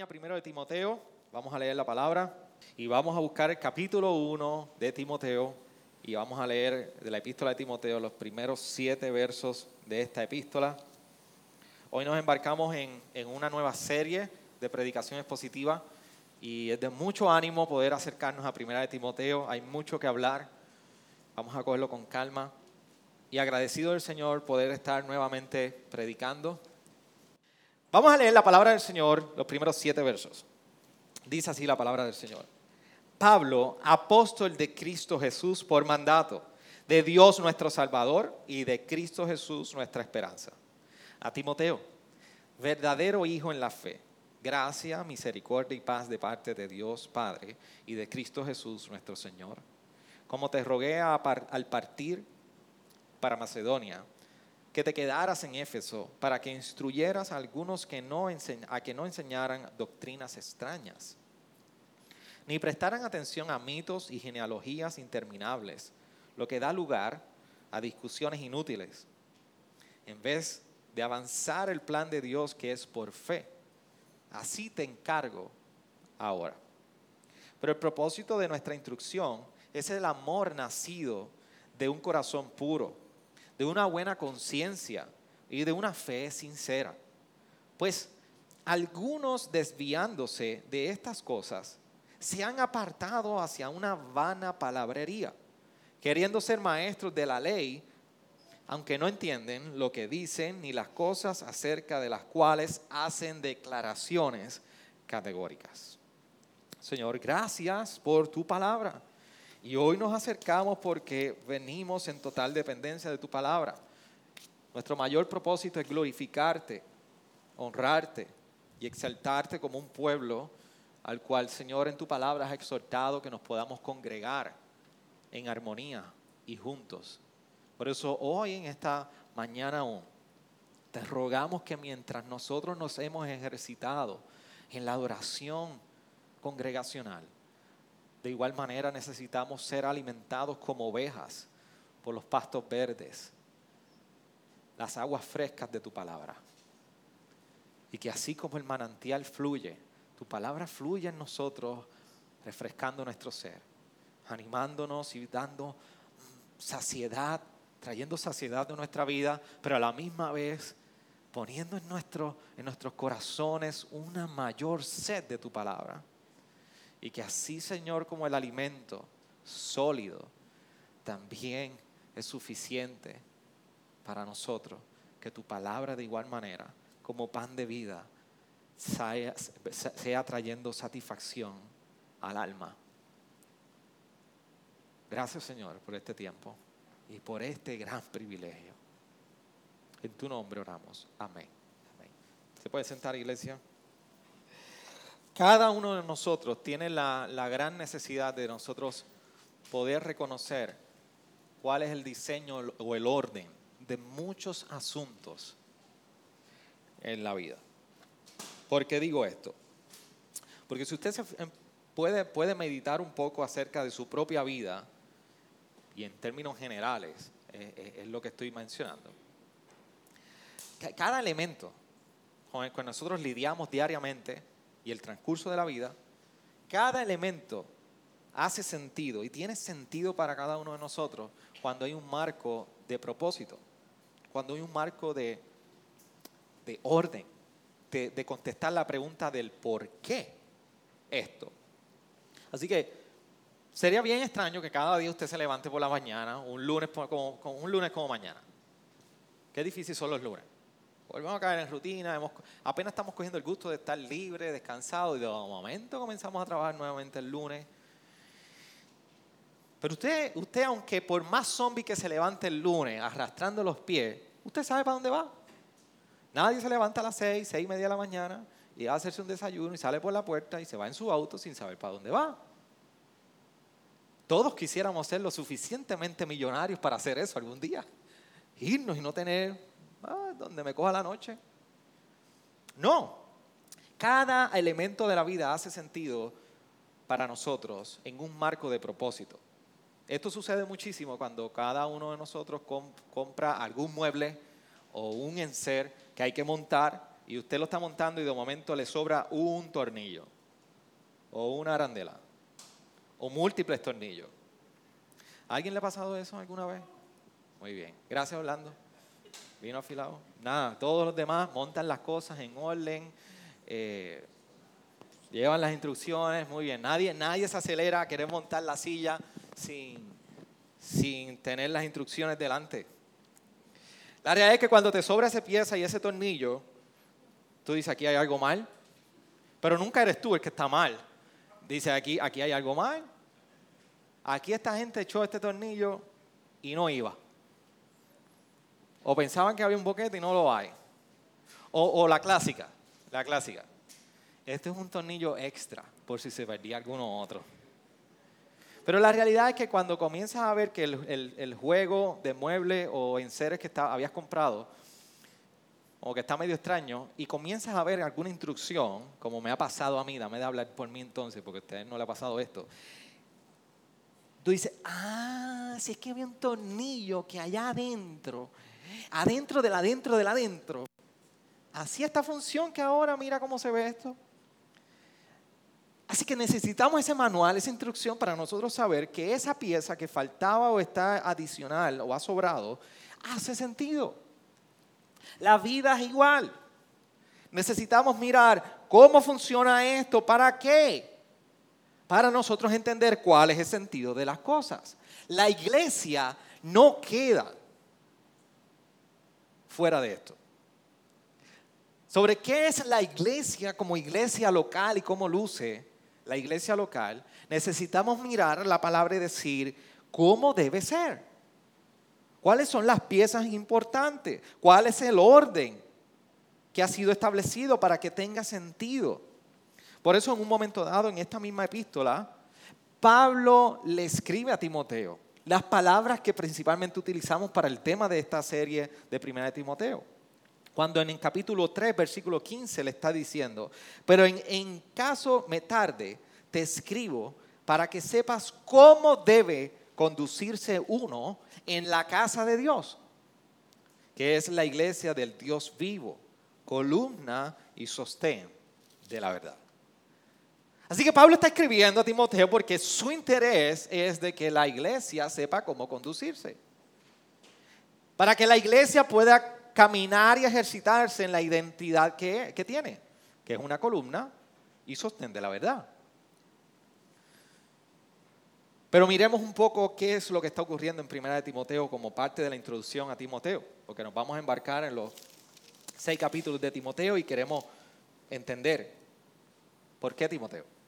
Acompaña primero de Timoteo. Vamos a leer la palabra y vamos a buscar el capítulo 1 de Timoteo y vamos a leer de la epístola de Timoteo los primeros siete versos de esta epístola. Hoy nos embarcamos en, una nueva serie de predicaciones positivas y es de mucho ánimo poder acercarnos a Primera de Timoteo. Hay mucho que hablar. Vamos a cogerlo con calma. Y agradecido del Señor poder estar nuevamente predicando. Vamos a leer la palabra del Señor, los primeros siete versos. Dice así la palabra del Señor. Pablo, apóstol de Cristo Jesús por mandato, de Dios nuestro Salvador y de Cristo Jesús nuestra esperanza. A Timoteo, verdadero hijo en la fe gracia, misericordia y paz de parte de Dios Padre y de Cristo Jesús nuestro Señor. Como te rogué al partir para Macedonia, que te quedaras en Éfeso para que instruyeras a algunos que no a que no enseñaran doctrinas extrañas, ni prestaran atención a mitos y genealogías interminables, lo que da lugar a discusiones inútiles, en vez de avanzar el plan de Dios que es por fe Así te encargo ahora. Pero el propósito de nuestra instrucción es el amor nacido de un corazón puro, de una buena conciencia y de una fe sincera. Pues algunos desviándose de estas cosas se han apartado hacia una vana palabrería, queriendo ser maestros de la ley aunque no entienden lo que dicen ni las cosas acerca de las cuales hacen declaraciones categóricas. Señor, gracias por tu palabra. Y hoy nos acercamos porque venimos en total dependencia de tu palabra. Nuestro mayor propósito es glorificarte, honrarte y exaltarte como un pueblo al cual, Señor, en tu palabra has exhortado que nos podamos congregar en armonía y juntos por eso hoy en esta mañana aún, te rogamos que mientras nosotros nos hemos ejercitado en la adoración congregacional, de igual manera necesitamos ser alimentados como ovejas por los pastos verdes, las aguas frescas de tu palabra. Y que así como el manantial fluye, tu palabra fluye en nosotros, refrescando nuestro ser, animándonos y dando saciedad trayendo saciedad de nuestra vida, pero a la misma vez poniendo en, en nuestros corazones una mayor sed de tu palabra. Y que así, Señor, como el alimento sólido, también es suficiente para nosotros. Que tu palabra de igual manera, como pan de vida, sea, trayendo satisfacción al alma. Gracias, Señor, por este tiempo y por este gran privilegio. En tu nombre oramos. Amén. ¿Se puede sentar, iglesia? Cada uno de nosotros tiene la, la gran necesidad de nosotros poder reconocer cuál es el diseño o el orden de muchos asuntos en la vida. ¿Por qué digo esto? Porque si usted se em, puede, puede meditar un poco acerca de su propia vida, y en términos generales es, lo que estoy mencionando. Cada elemento con el que nosotros lidiamos diariamente el transcurso de la vida, cada elemento hace sentido y tiene sentido para cada uno de nosotros cuando hay un marco de propósito, cuando hay un marco de, de orden, de, de contestar la pregunta del por qué esto. Así que Sería bien extraño que cada día usted se levante por la mañana, un lunes como, un lunes como mañana. Qué difícil son los lunes. Volvemos a caer en rutina, apenas estamos cogiendo el gusto de estar libre, descansado, y de momento comenzamos a trabajar nuevamente el lunes. Pero usted, usted, aunque por más zombie que se levante el lunes, arrastrando los pies, usted sabe para dónde va. Nadie se levanta a las seis, seis y media de la mañana y va a hacerse un desayuno y sale por la puerta y se va en su auto sin saber para dónde va. Todos quisiéramos ser lo suficientemente millonarios para hacer eso algún día. Irnos y no tener ah, donde me coja la noche. No. Cada elemento de la vida hace sentido para nosotros en un marco de propósito. Esto sucede muchísimo cuando cada uno de nosotros compra algún mueble o un enser que hay que montar y usted lo está montando y de momento le sobra un tornillo o una arandela o múltiples tornillos. ¿A alguien le ha pasado eso alguna vez? Muy bien. Gracias, Orlando. Vino afilado. Nada, todos los demás montan las cosas en orden, eh, llevan las instrucciones, muy bien. Nadie, nadie se acelera a querer montar la silla sin, sin tener las instrucciones delante. La realidad es que cuando te sobra esa pieza y ese tornillo, tú dices, aquí hay algo mal, pero nunca eres tú el que está mal. Dice, aquí, aquí hay algo mal. Aquí esta gente echó este tornillo y no iba. O pensaban que había un boquete y no lo hay. O, la clásica, la clásica. Este es un tornillo extra por si se perdía alguno otro. Pero la realidad es que cuando comienzas a ver que el, juego de mueble o enseres que habías comprado o que está medio extraño y comienzas a ver alguna instrucción, como me ha pasado a mí, dame de hablar por mí entonces, porque a ustedes no le ha pasado esto. Tú dices, ah, si es que había un tornillo que allá adentro, adentro del adentro del adentro, hacía esta función que ahora mira cómo se ve esto. Así que necesitamos ese manual, esa instrucción para nosotros saber que esa pieza que faltaba o está adicional o ha sobrado, hace sentido. La vida es igual. Necesitamos mirar cómo funciona esto, para qué. Para nosotros entender cuál es el sentido de las cosas. La iglesia no queda fuera de esto. Sobre qué es la iglesia como iglesia local y cómo luce la iglesia local, necesitamos mirar la palabra y decir cómo debe ser. ¿Cuáles son las piezas importantes? ¿Cuál es el orden que ha sido establecido para que tenga sentido? Por eso en un momento dado, en esta misma epístola, Pablo le escribe a Timoteo las palabras que principalmente utilizamos para el tema de esta serie de Primera de Timoteo. Cuando en el capítulo 3, versículo 15 le está diciendo, pero en, en caso me tarde, te escribo para que sepas cómo debe conducirse uno en la casa de Dios, que es la iglesia del Dios vivo, columna y sostén de la verdad. Así que Pablo está escribiendo a Timoteo porque su interés es de que la iglesia sepa cómo conducirse. Para que la iglesia pueda caminar y ejercitarse en la identidad que, tiene, que es una columna y sostén de la verdad. Pero miremos un poco qué es lo que está ocurriendo en Primera de Timoteo como parte de la introducción a Timoteo, porque nos vamos a embarcar en los seis capítulos de Timoteo y queremos entender por qué Timoteo.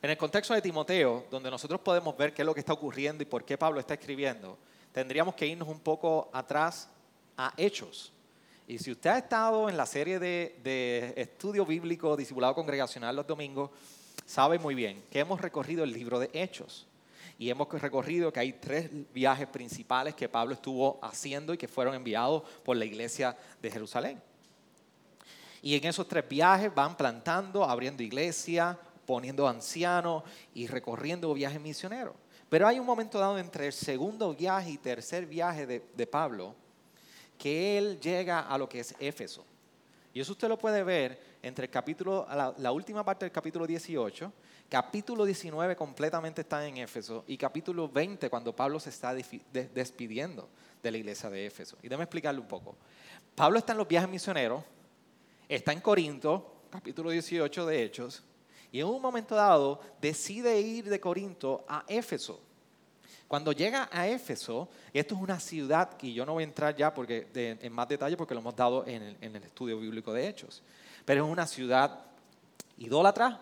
En el contexto de Timoteo, donde nosotros podemos ver qué es lo que está ocurriendo y por qué Pablo está escribiendo, tendríamos que irnos un poco atrás a Hechos. Y si usted ha estado en la serie de, de estudio bíblico discipulado congregacional los domingos, sabe muy bien que hemos recorrido el libro de Hechos. Y hemos recorrido que hay tres viajes principales que Pablo estuvo haciendo y que fueron enviados por la iglesia de Jerusalén. Y en esos tres viajes van plantando, abriendo iglesia, poniendo ancianos y recorriendo viajes misioneros. Pero hay un momento dado entre el segundo viaje y tercer viaje de, Pablo que él llega a lo que es Éfeso. Y eso usted lo puede ver entre el capítulo, la, última parte del capítulo 18, capítulo 19 completamente está en Éfeso y capítulo 20 cuando Pablo se está despidiendo de la iglesia de Éfeso. Y déjame explicarle un poco. Pablo está en los viajes misioneros, está en Corinto, capítulo 18 de Hechos, y en un momento dado decide ir de Corinto a Éfeso. Cuando llega a Éfeso, esto es una ciudad que yo no voy a entrar ya porque, en más detalle porque lo hemos dado en el, en el estudio bíblico de Hechos pero es una ciudad idólatra,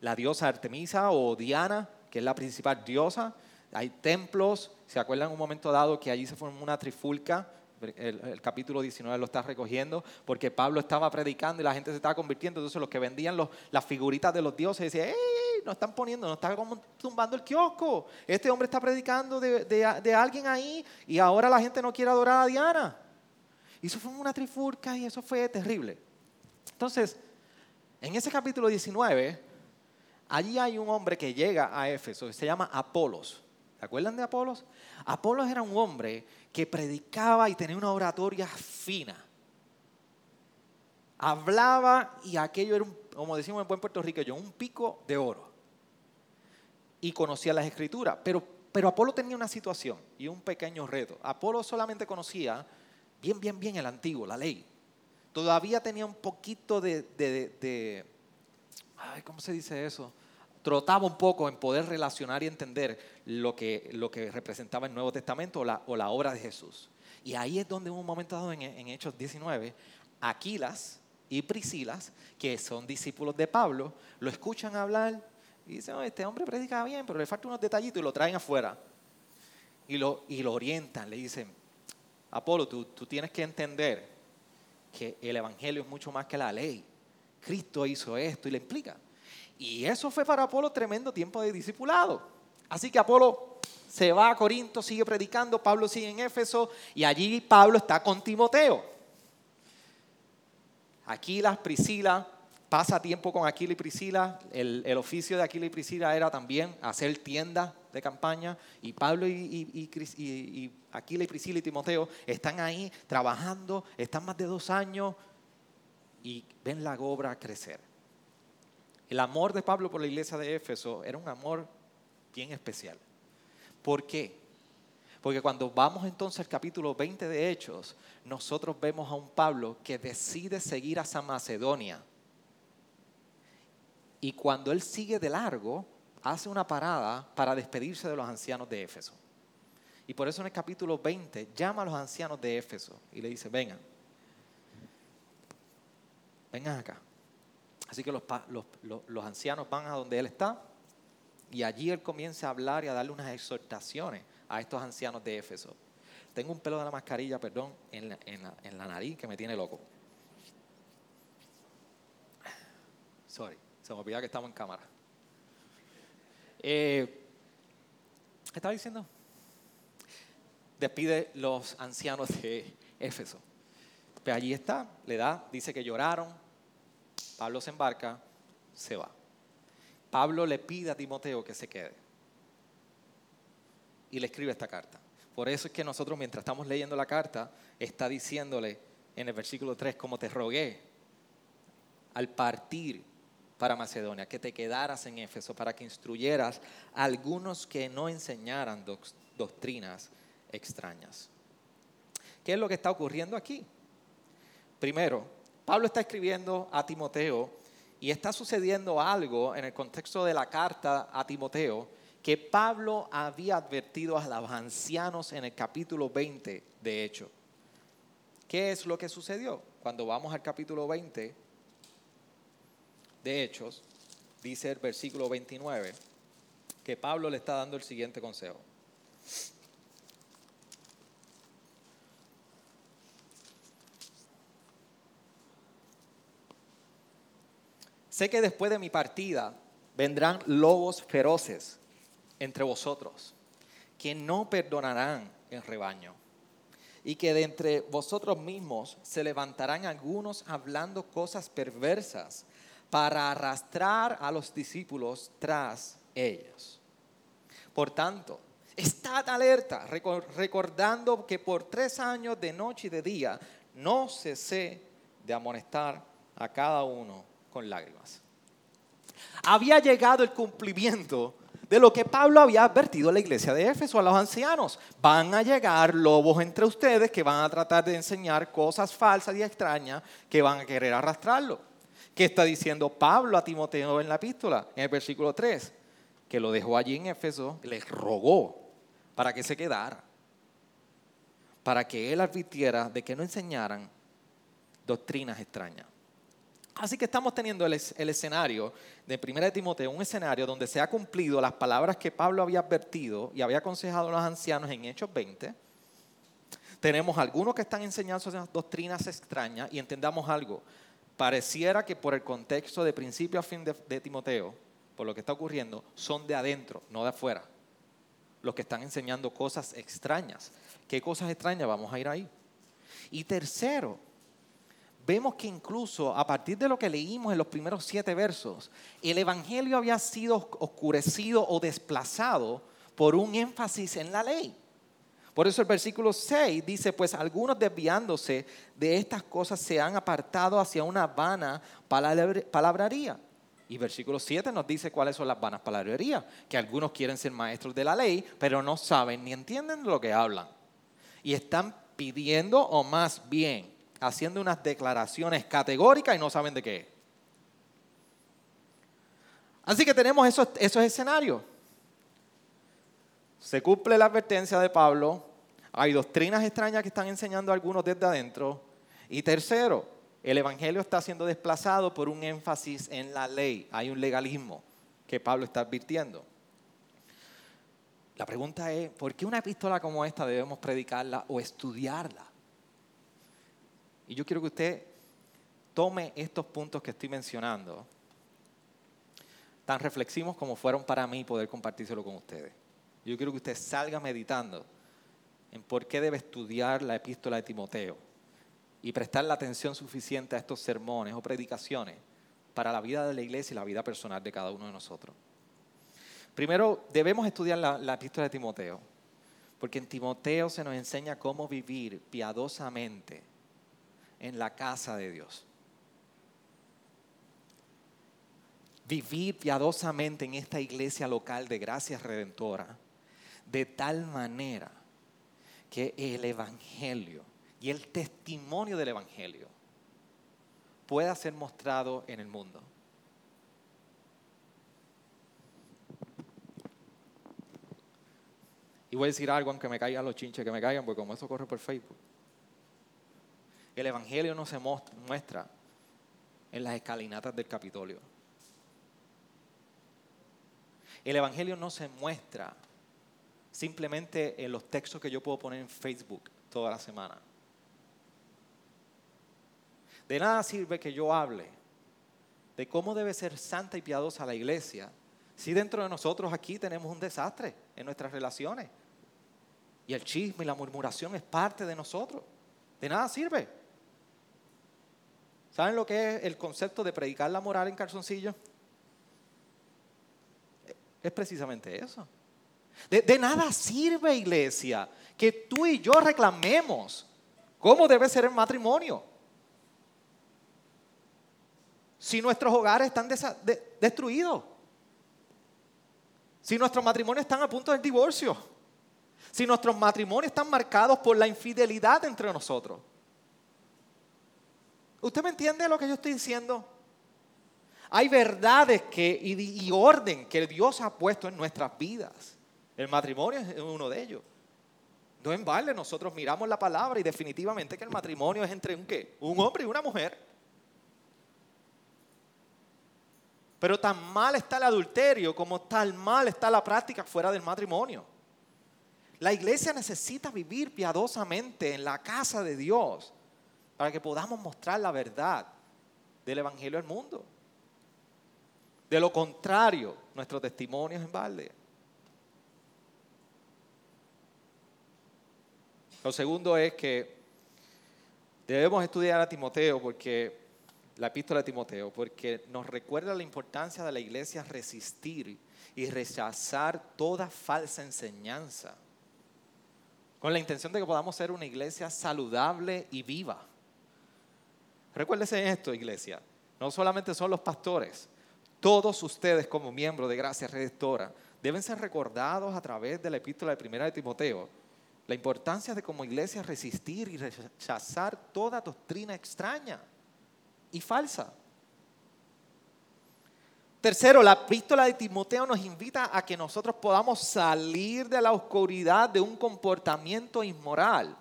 la diosa Artemisa o Diana, que es la principal diosa. Hay templos, se acuerdan un momento dado que allí se formó una trifulca el, capítulo 19 lo está recogiendo, porque Pablo estaba predicando y la gente se estaba convirtiendo. Entonces los que vendían las figuritas de los dioses decían, ¡Ey! Nos están poniendo, nos están tumbando el kiosco. Este hombre está predicando de, de alguien ahí y ahora la gente no quiere adorar a Diana. Y eso fue una trifurca y eso fue terrible. Entonces, en ese capítulo 19, allí hay un hombre que llega a Éfeso, se llama Apolos. ¿Se acuerdan de Apolos? Apolos era un hombre que predicaba y tenía una oratoria fina. Hablaba y aquello era, un, como decimos en buen puertorriqueño, un pico de oro. Y conocía las escrituras. Pero, pero Apolo tenía una situación y un pequeño reto. Apolo solamente conocía bien, bien, bien el antiguo, la ley. Todavía tenía un poquito de, de, ay, ¿cómo se dice eso? Trotaba un poco en poder relacionar y entender lo que, lo que representaba el Nuevo Testamento o la, o la obra de Jesús. Y ahí es donde en un momento dado en, en Hechos 19, Aquilas y Priscilas, que son discípulos de Pablo, lo escuchan hablar y dicen, este hombre predica bien, pero le faltan unos detallitos y lo traen afuera. Y lo, y lo orientan, le dicen, Apolo, tú, tienes que entender que el Evangelio es mucho más que la ley. Cristo hizo esto y le explica. Y eso fue para Apolo tremendo tiempo de discipulado. Así que Apolo se va a Corinto, sigue predicando, Pablo sigue en Éfeso y allí Pablo está con Timoteo. Aquilas, Priscila, pasa tiempo con Aquila y Priscila. El, oficio de Aquila y Priscila era también hacer tiendas de campaña. Y Pablo y, y, Aquila y Priscila y Timoteo están ahí trabajando, están más de dos años y ven la obra crecer. El amor de Pablo por la iglesia de Éfeso era un amor bien especial. ¿Por qué? Porque cuando vamos entonces al capítulo 20 de Hechos, nosotros vemos a un Pablo que decide seguir a San Macedonia y cuando él sigue de largo, hace una parada para despedirse de los ancianos de Éfeso. Y por eso en el capítulo 20 llama a los ancianos de Éfeso y le dice, vengan, vengan acá. Así que los, los, ancianos van a donde él está y allí él comienza a hablar y a darle unas exhortaciones a estos ancianos de Éfeso. Tengo un pelo de la mascarilla, perdón, en la, nariz que me tiene loco. Sorry. Se me olvida que estamos en cámara. Eh, ¿Qué estaba diciendo? Despide los ancianos de Éfeso. Pues allí está, le da, dice que lloraron. Pablo se embarca, se va. Pablo le pide a Timoteo que se quede. Y le escribe esta carta. Por eso es que nosotros mientras estamos leyendo la carta, está diciéndole en el versículo 3, como te rogué, al partir para Macedonia, que te quedaras en Éfeso para que instruyeras a algunos que no enseñaran doctrinas extrañas. ¿Qué es lo que está ocurriendo aquí? Primero, Pablo está escribiendo a Timoteo y está sucediendo algo en el contexto de la carta a Timoteo que Pablo había advertido a los ancianos en el capítulo 20 de hecho. ¿Qué es lo que sucedió? Cuando vamos al capítulo 20, de Hechos, dice el versículo 29, que Pablo le está dando el siguiente consejo. Sé que después de mi partida vendrán lobos feroces entre vosotros, que no perdonarán el rebaño, y que de entre vosotros mismos se levantarán algunos hablando cosas perversas para arrastrar a los discípulos tras ellos. Por tanto, estad alerta, recordando que por tres años de noche y de día no cesé de amonestar a cada uno con lágrimas. Había llegado el cumplimiento de lo que Pablo había advertido a la iglesia de Éfeso, a los ancianos. Van a llegar lobos entre ustedes que van a tratar de enseñar cosas falsas y extrañas que van a querer arrastrarlo. ¿Qué está diciendo Pablo a Timoteo en la epístola? En el versículo 3, que lo dejó allí en Éfeso, le rogó para que se quedara, para que él advirtiera de que no enseñaran doctrinas extrañas. Así que estamos teniendo el, escenario de 1 Timoteo, un escenario donde se ha cumplido las palabras que Pablo había advertido y había aconsejado a los ancianos en Hechos 20. tenemos algunos que están enseñando esas doctrinas extrañas y entendamos algo. Pareciera que por el contexto de principio a fin de, de Timoteo, por lo que está ocurriendo, son de adentro, no de afuera. Los que están enseñando cosas extrañas. ¿Qué cosas extrañas? Vamos a ir ahí. Y tercero, vemos que incluso a partir de lo que leímos en los primeros siete versos, el Evangelio había sido oscurecido o desplazado por un énfasis en la ley. Por eso el versículo 6 dice, pues algunos desviándose de estas cosas se han apartado hacia una vana palabrería. Y versículo 7 nos dice cuáles son las vanas palabrerías, que algunos quieren ser maestros de la ley, pero no saben ni entienden lo que hablan. Y están pidiendo, o más bien, haciendo unas declaraciones categóricas y no saben de qué. Así que tenemos esos, esos escenarios. Se cumple la advertencia de Pablo, hay doctrinas extrañas que están enseñando algunos desde adentro. Y tercero, el Evangelio está siendo desplazado por un énfasis en la ley. Hay un legalismo que Pablo está advirtiendo. La pregunta es, ¿por qué una epístola como esta debemos predicarla o estudiarla? Y yo quiero que usted tome estos puntos que estoy mencionando, tan reflexivos como fueron para mí poder compartírselo con ustedes. Yo quiero que usted salga meditando en por qué debe estudiar la epístola de Timoteo y prestar la atención suficiente a estos sermones o predicaciones para la vida de la iglesia y la vida personal de cada uno de nosotros. Primero, debemos estudiar la, la epístola de Timoteo, porque en Timoteo se nos enseña cómo vivir piadosamente en la casa de Dios. Vivir piadosamente en esta iglesia local de gracia redentora de tal manera que el Evangelio y el testimonio del Evangelio pueda ser mostrado en el mundo. Y voy a decir algo, aunque me caigan los chinches que me caigan, porque como eso corre por Facebook. El Evangelio no se muestra en las escalinatas del Capitolio. El Evangelio no se muestra simplemente en los textos que yo puedo poner en Facebook toda la semana. De nada sirve que yo hable de cómo debe ser santa y piadosa la iglesia si dentro de nosotros aquí tenemos un desastre en nuestras relaciones. Y el chisme y la murmuración es parte de nosotros. De nada sirve. ¿Saben lo que es el concepto de predicar la moral en calzoncillo? Es precisamente eso. De, nada sirve, iglesia, que tú y yo reclamemos cómo debe ser el matrimonio. Si nuestros hogares están destruidos. Si nuestros matrimonios están a punto del divorcio. Si nuestros matrimonios están marcados por la infidelidad entre nosotros. ¿Usted me entiende lo que yo estoy diciendo? Hay verdades que, y orden que Dios ha puesto en nuestras vidas. El matrimonio es uno de ellos. No en balde, nosotros miramos la palabra y definitivamente que el matrimonio es entre un qué? Un hombre y una mujer. Pero tan mal está el adulterio como tan mal está la práctica fuera del matrimonio. La iglesia necesita vivir piadosamente en la casa de Dios para que podamos mostrar la verdad del Evangelio al mundo. De lo contrario, nuestro testimonio es en balde. Lo segundo es que debemos estudiar a Timoteo porque la epístola de Timoteo, porque nos recuerda la importancia de la iglesia resistir y rechazar toda falsa enseñanza, con la intención de que podamos ser una iglesia saludable y viva. Recuérdense esto, iglesia, no solamente son los pastores, todos ustedes como miembros de Gracia Redestora deben ser recordados a través de la epístola de primera de Timoteo la importancia de como iglesia resistir y rechazar toda doctrina extraña y falsa. Tercero, la epístola de Timoteo nos invita a que nosotros podamos salir de la oscuridad de un comportamiento inmoral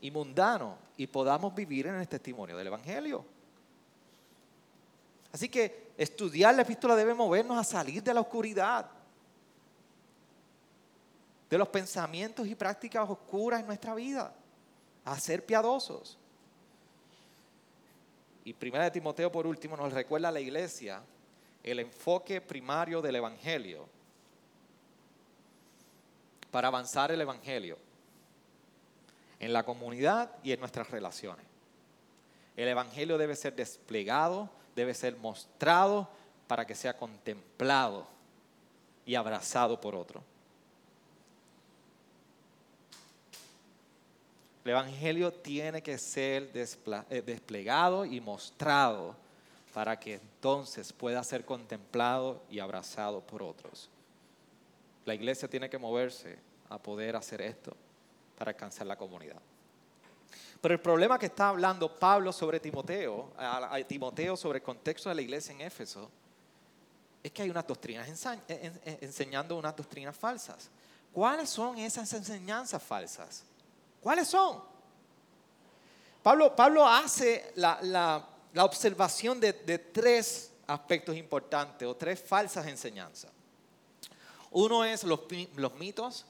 y mundano y podamos vivir en el testimonio del Evangelio. Así que estudiar la epístola debe movernos a salir de la oscuridad de los pensamientos y prácticas oscuras en nuestra vida, a ser piadosos. Y primera de Timoteo por último nos recuerda a la iglesia el enfoque primario del Evangelio para avanzar el Evangelio en la comunidad y en nuestras relaciones. El Evangelio debe ser desplegado, debe ser mostrado para que sea contemplado y abrazado por otro. El Evangelio tiene que ser eh, desplegado y mostrado para que entonces pueda ser contemplado y abrazado por otros. La iglesia tiene que moverse a poder hacer esto para alcanzar la comunidad. Pero el problema que está hablando Pablo sobre Timoteo, a, Timoteo sobre el contexto de la iglesia en Éfeso, es que hay unas doctrinas enseñando unas doctrinas falsas. ¿Cuáles son esas enseñanzas falsas? ¿Cuáles son? Pablo, Pablo hace la, observación de, tres aspectos importantes o tres falsas enseñanzas. Uno es los, los mitos,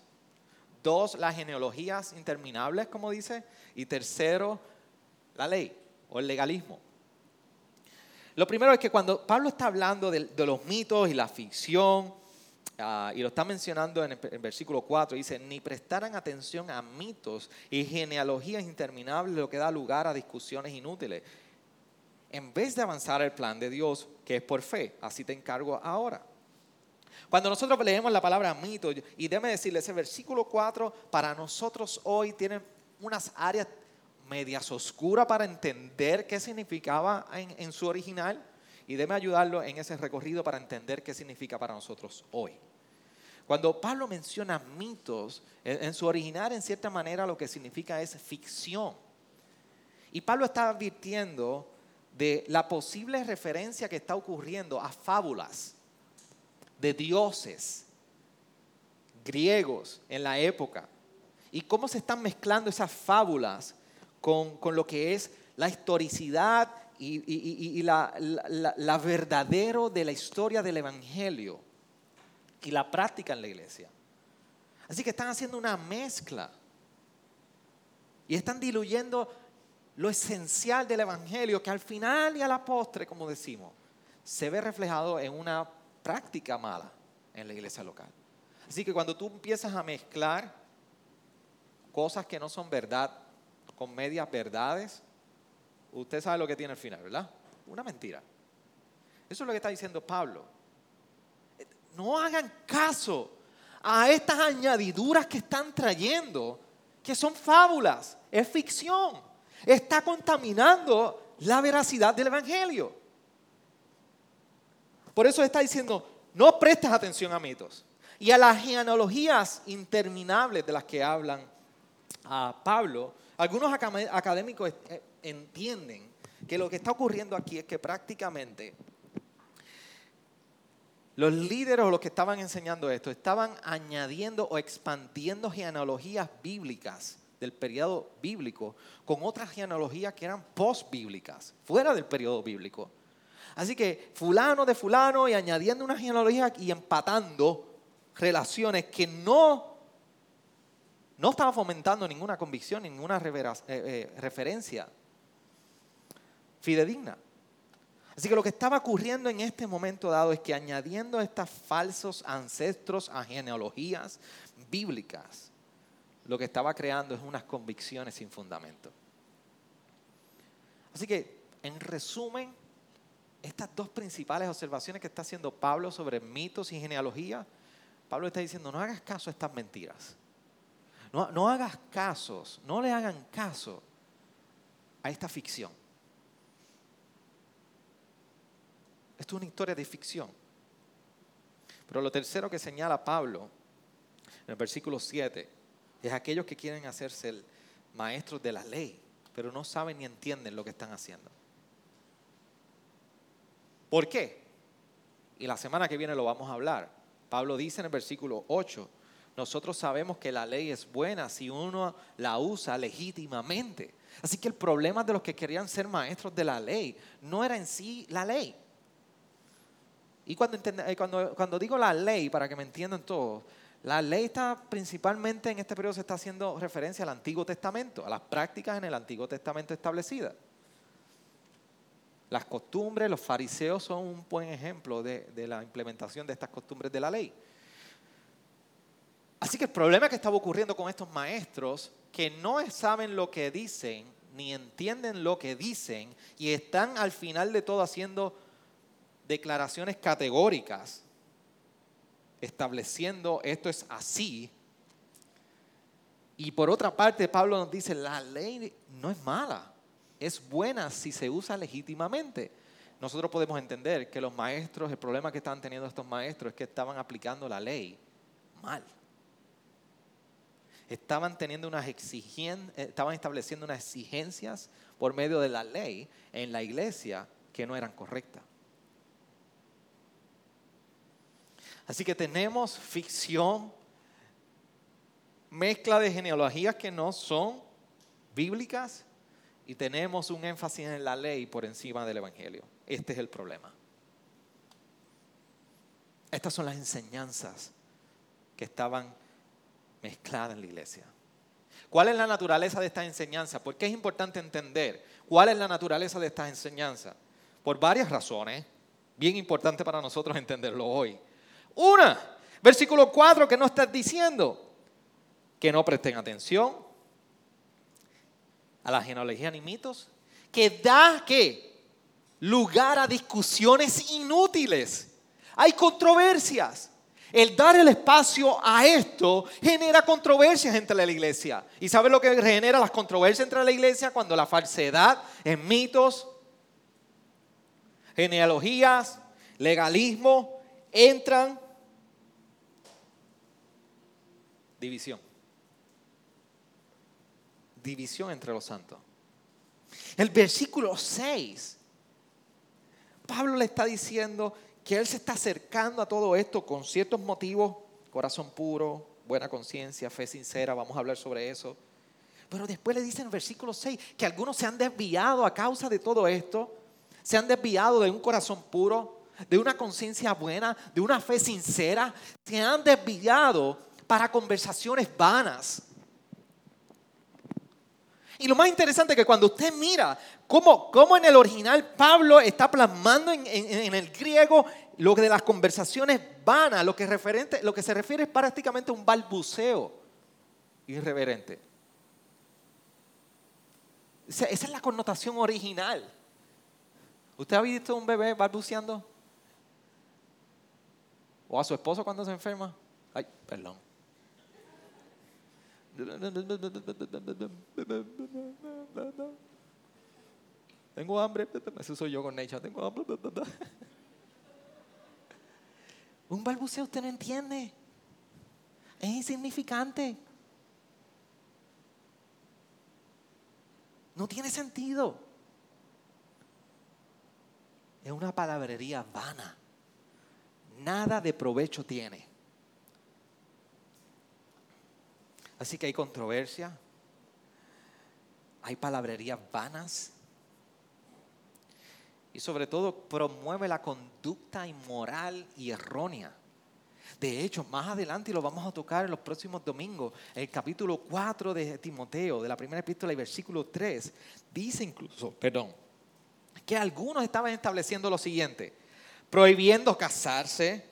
dos, las genealogías interminables, como dice, y tercero, la ley o el legalismo. Lo primero es que cuando Pablo está hablando de, los mitos y la ficción, ah, y lo está mencionando en el, versículo 4, dice, ni prestaran atención a mitos y genealogías interminables, lo que da lugar a discusiones inútiles. En vez de avanzar el plan de Dios, que es por fe, así te encargo ahora. Cuando nosotros leemos la palabra mito, y déme decirle, ese versículo 4 para nosotros hoy tiene unas áreas medias oscuras para entender qué significaba en, su original y déme ayudarlo en ese recorrido para entender qué significa para nosotros hoy. Cuando Pablo menciona mitos, en, su original en cierta manera lo que significa es ficción. Y Pablo está advirtiendo de la posible referencia que está ocurriendo a fábulas de dioses griegos en la época y cómo se están mezclando esas fábulas con, lo que es la historicidad y, la, la, verdadero de la historia del Evangelio y la práctica en la iglesia. Así que están haciendo una mezcla y están diluyendo lo esencial del Evangelio que al final y a la postre, como decimos, se ve reflejado en una práctica mala en la iglesia local. Así que cuando tú empiezas a mezclar cosas que no son verdad con medias verdades, usted sabe lo que tiene al final, ¿verdad? Una mentira. Eso es lo que está diciendo Pablo. No hagan caso a estas añadiduras que están trayendo, que son fábulas, es ficción. Está contaminando la veracidad del Evangelio. Por eso está diciendo, no prestes atención a mitos y a las genealogías interminables de las que hablan a Pablo. Algunos académicos eh, entienden que lo que está ocurriendo aquí es que prácticamente los líderes o los que estaban enseñando esto estaban añadiendo o expandiendo genealogías bíblicas del periodo bíblico con otras genealogías que eran post-bíblicas, fuera del periodo bíblico. Así que fulano de fulano y añadiendo una genealogía y empatando relaciones que no, no estaban fomentando ninguna convicción, ninguna eh, eh, referencia fidedigna. Así que lo que estaba ocurriendo en este momento dado es que añadiendo estos falsos ancestros a genealogías bíblicas, lo que estaba creando es unas convicciones sin fundamento. Así que, en resumen, estas dos principales observaciones que está haciendo Pablo sobre mitos y genealogía, Pablo está diciendo, no hagas caso a estas mentiras. No, hagas casos, no le hagan caso a esta ficción. Esto es una historia de ficción. Pero lo tercero que señala Pablo en el versículo 7 es aquellos que quieren hacerse maestros de la ley, pero no saben ni entienden lo que están haciendo. ¿Por qué? Y la semana que viene lo vamos a hablar. Pablo dice en el versículo 8, nosotros sabemos que la ley es buena si uno la usa legítimamente. Así que el problema de los que querían ser maestros de la ley no era en sí la ley. Y cuando, eh, cuando, digo la ley, para que me entiendan todos, La ley está principalmente en este periodo se está haciendo referencia al Antiguo Testamento, a las prácticas en el Antiguo Testamento establecidas. Las costumbres, los fariseos son un buen ejemplo de, la implementación de estas costumbres de la ley. Así que el problema que estaba ocurriendo con estos maestros, que no saben lo que dicen, ni entienden lo que dicen, y están al final de todo haciendo declaraciones categóricas, estableciendo esto es así. Y por otra parte, Pablo nos dice, la ley no es mala, es buena si se usa legítimamente. Nosotros podemos entender que los maestros, el problema que estaban teniendo estos maestros es que estaban aplicando la ley mal estaban teniendo unas exigencias, eh, estaban estableciendo unas exigencias por medio de la ley en la iglesia que no eran correctas. Así que tenemos ficción, mezcla de genealogías que no son bíblicas y tenemos un énfasis en la ley por encima del Evangelio. Este es el problema. Estas son las enseñanzas que estaban mezclada en la iglesia. ¿Cuál es la naturaleza de esta enseñanza? ¿Por qué es importante entender cuál es la naturaleza de esta enseñanza? Por varias razones, bien importante para nosotros entenderlo hoy. Una, versículo 4, que no está diciendo que no presten atención a la genealogía ni mitos, que da que lugar a discusiones inútiles. Hay controversias. El dar el espacio a esto genera controversias entre la iglesia. ¿Y sabe lo que genera las controversias entre la iglesia? Cuando la falsedad en mitos, genealogías, legalismo entran. División. División entre los santos. El versículo 6, Pablo le está diciendo, que Él se está acercando a todo esto con ciertos motivos, corazón puro, buena conciencia, fe sincera, vamos a hablar sobre eso. Pero después le dice en el versículo 6 que algunos se han desviado a causa de todo esto, se han desviado de un corazón puro, de una conciencia buena, de una fe sincera, se han desviado para conversaciones vanas. Y lo más interesante es que cuando usted mira cómo, cómo en el original Pablo está plasmando en, en, el griego lo de las conversaciones vanas, lo que, se refiere es prácticamente a un balbuceo irreverente. Esa es la connotación original. ¿Usted ha visto un bebé balbuceando? ¿O a su esposo cuando se enferma? Ay, perdón. Tengo hambre. Eso soy yo con Necha. Tengo hambre. Un balbuceo usted no entiende. Es insignificante. No tiene sentido. Es una palabrería vana. Nada de provecho tiene. Así que hay controversia, hay palabrerías vanas y sobre todo promueve la conducta inmoral y errónea. De hecho, más adelante, y lo vamos a tocar en los próximos domingos, el capítulo 4 de Timoteo, de la primera epístola y versículo 3, dice incluso, perdón, que algunos estaban estableciendo lo siguiente, prohibiendo casarse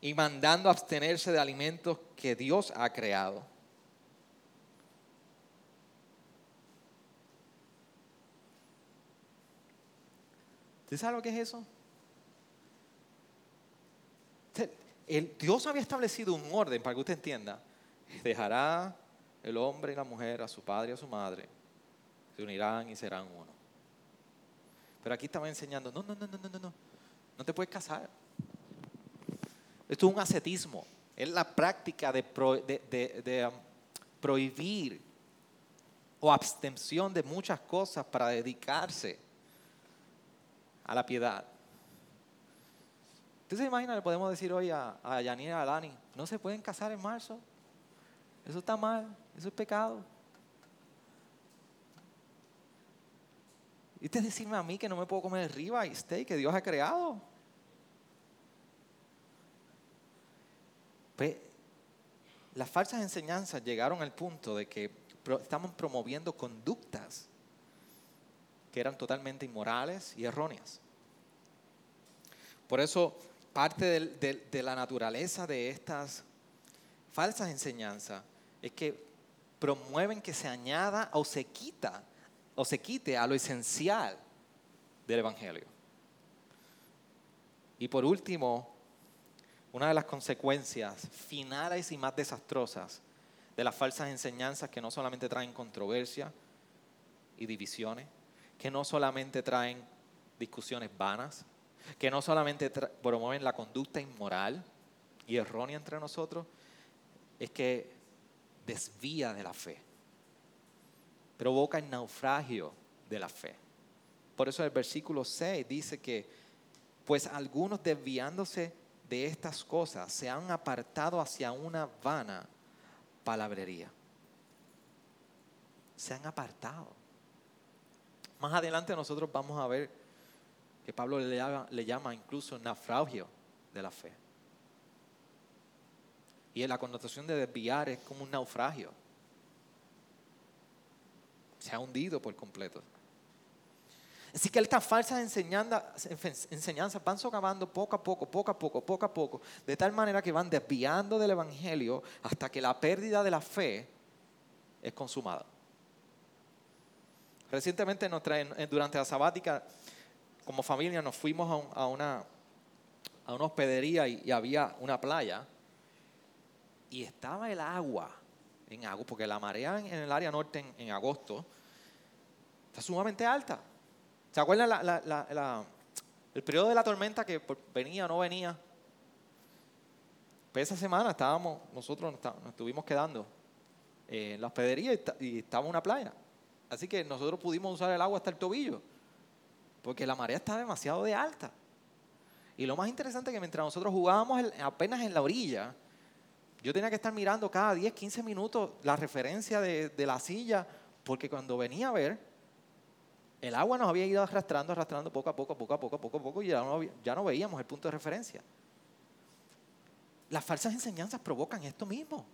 y mandando abstenerse de alimentos que Dios ha creado ¿Usted sabe lo que es eso? El, Dios había establecido un orden para que usted entienda. Dejará el hombre y la mujer a su padre y a su madre. Se unirán y serán uno. Pero aquí estaba enseñando, no, no, no, no, no, no. No te puedes casar. Esto es un ascetismo. Es la práctica de, um, prohibir o abstención de muchas cosas para dedicarse a la piedad. ¿Usted se imagina, le podemos decir hoy a, a y a Lani, no se pueden casar en marzo? Eso está mal, eso es pecado. ¿Y usted decirme a mí que no me puedo comer el riba y steak que Dios ha creado? Pues, las falsas enseñanzas llegaron al punto de que estaban promoviendo conductas que eran totalmente inmorales y erróneas. Por eso, parte de, la naturaleza de estas falsas enseñanzas es que promueven que se añada o se quita o se quite a lo esencial del Evangelio. Y por último, una de las consecuencias finales y más desastrosas de las falsas enseñanzas que no solamente traen controversia y divisiones, que no solamente traen discusiones vanas, que no solamente promueven la conducta inmoral y errónea entre nosotros, es que desvía de la fe, provoca el naufragio de la fe. Por eso el versículo 6 dice que, pues algunos desviándose de estas cosas se han apartado hacia una vana palabrería. Se han apartado. Más adelante nosotros vamos a ver que Pablo le llama, incluso naufragio de la fe. Y en la connotación de desviar es como un naufragio. Se ha hundido por completo. Así que estas falsas enseñanzas, van socavando poco a poco, poco a poco, poco a poco, de tal manera que van desviando del Evangelio hasta que la pérdida de la fe es consumada. Recientemente durante la sabática, como familia, nos fuimos a, una, a una hospedería y, había una playa y estaba el agua en agua, porque la marea en, el área norte en agosto está sumamente alta. ¿Se acuerdan el periodo de la tormenta que venía o no venía? Pues esa semana estábamos, nosotros nos estuvimos quedando en la hospedería y estaba en una playa. Así que nosotros pudimos usar el agua hasta el tobillo, porque la marea está demasiado de alta. Y lo más interesante es que mientras nosotros jugábamos apenas en la orilla, yo tenía que estar mirando cada 10, 15 minutos la referencia de, la silla, porque cuando venía a ver, el agua nos había ido arrastrando, arrastrando poco a poco, poco a poco, poco a poco, y ya no veíamos el punto de referencia. Las falsas enseñanzas provocan esto mismo.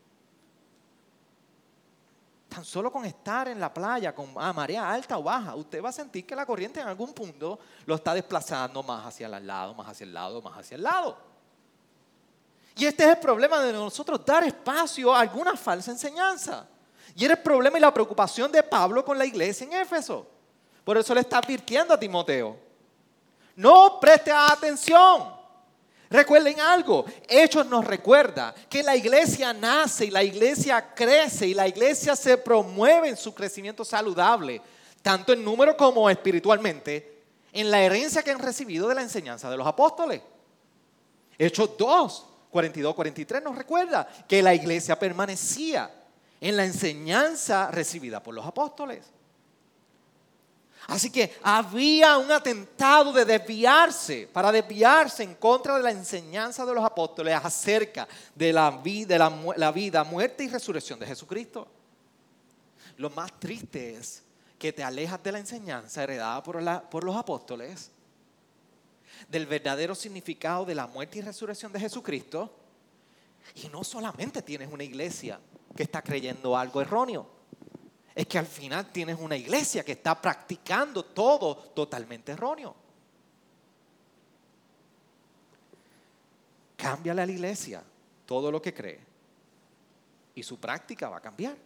Tan solo con estar en la playa con ah, marea alta o baja, usted va a sentir que la corriente en algún punto lo está desplazando más hacia el lado, más hacia el lado, más hacia el lado. Y este es el problema de nosotros dar espacio a alguna falsa enseñanza. Y era el problema y la preocupación de Pablo con la iglesia en Éfeso. Por eso le está advirtiendo a Timoteo. No preste atención. Recuerden algo, Hechos nos recuerda que la iglesia nace y la iglesia crece y la iglesia se promueve en su crecimiento saludable, tanto en número como espiritualmente, en la herencia que han recibido de la enseñanza de los apóstoles. Hechos 2, 42, 43 nos recuerda que la iglesia permanecía en la enseñanza recibida por los apóstoles. Así que había un atentado de desviarse, para desviarse en contra de la enseñanza de los apóstoles acerca de la vida, la, vida, muerte y resurrección de Jesucristo. Lo más triste es que te alejas de la enseñanza heredada por, por los apóstoles, del verdadero significado de la muerte y resurrección de Jesucristo, y no solamente tienes una iglesia que está creyendo algo erróneo, es que al final tienes una iglesia que está practicando todo totalmente erróneo. Cámbiale a la iglesia todo lo que cree y su práctica va a cambiar.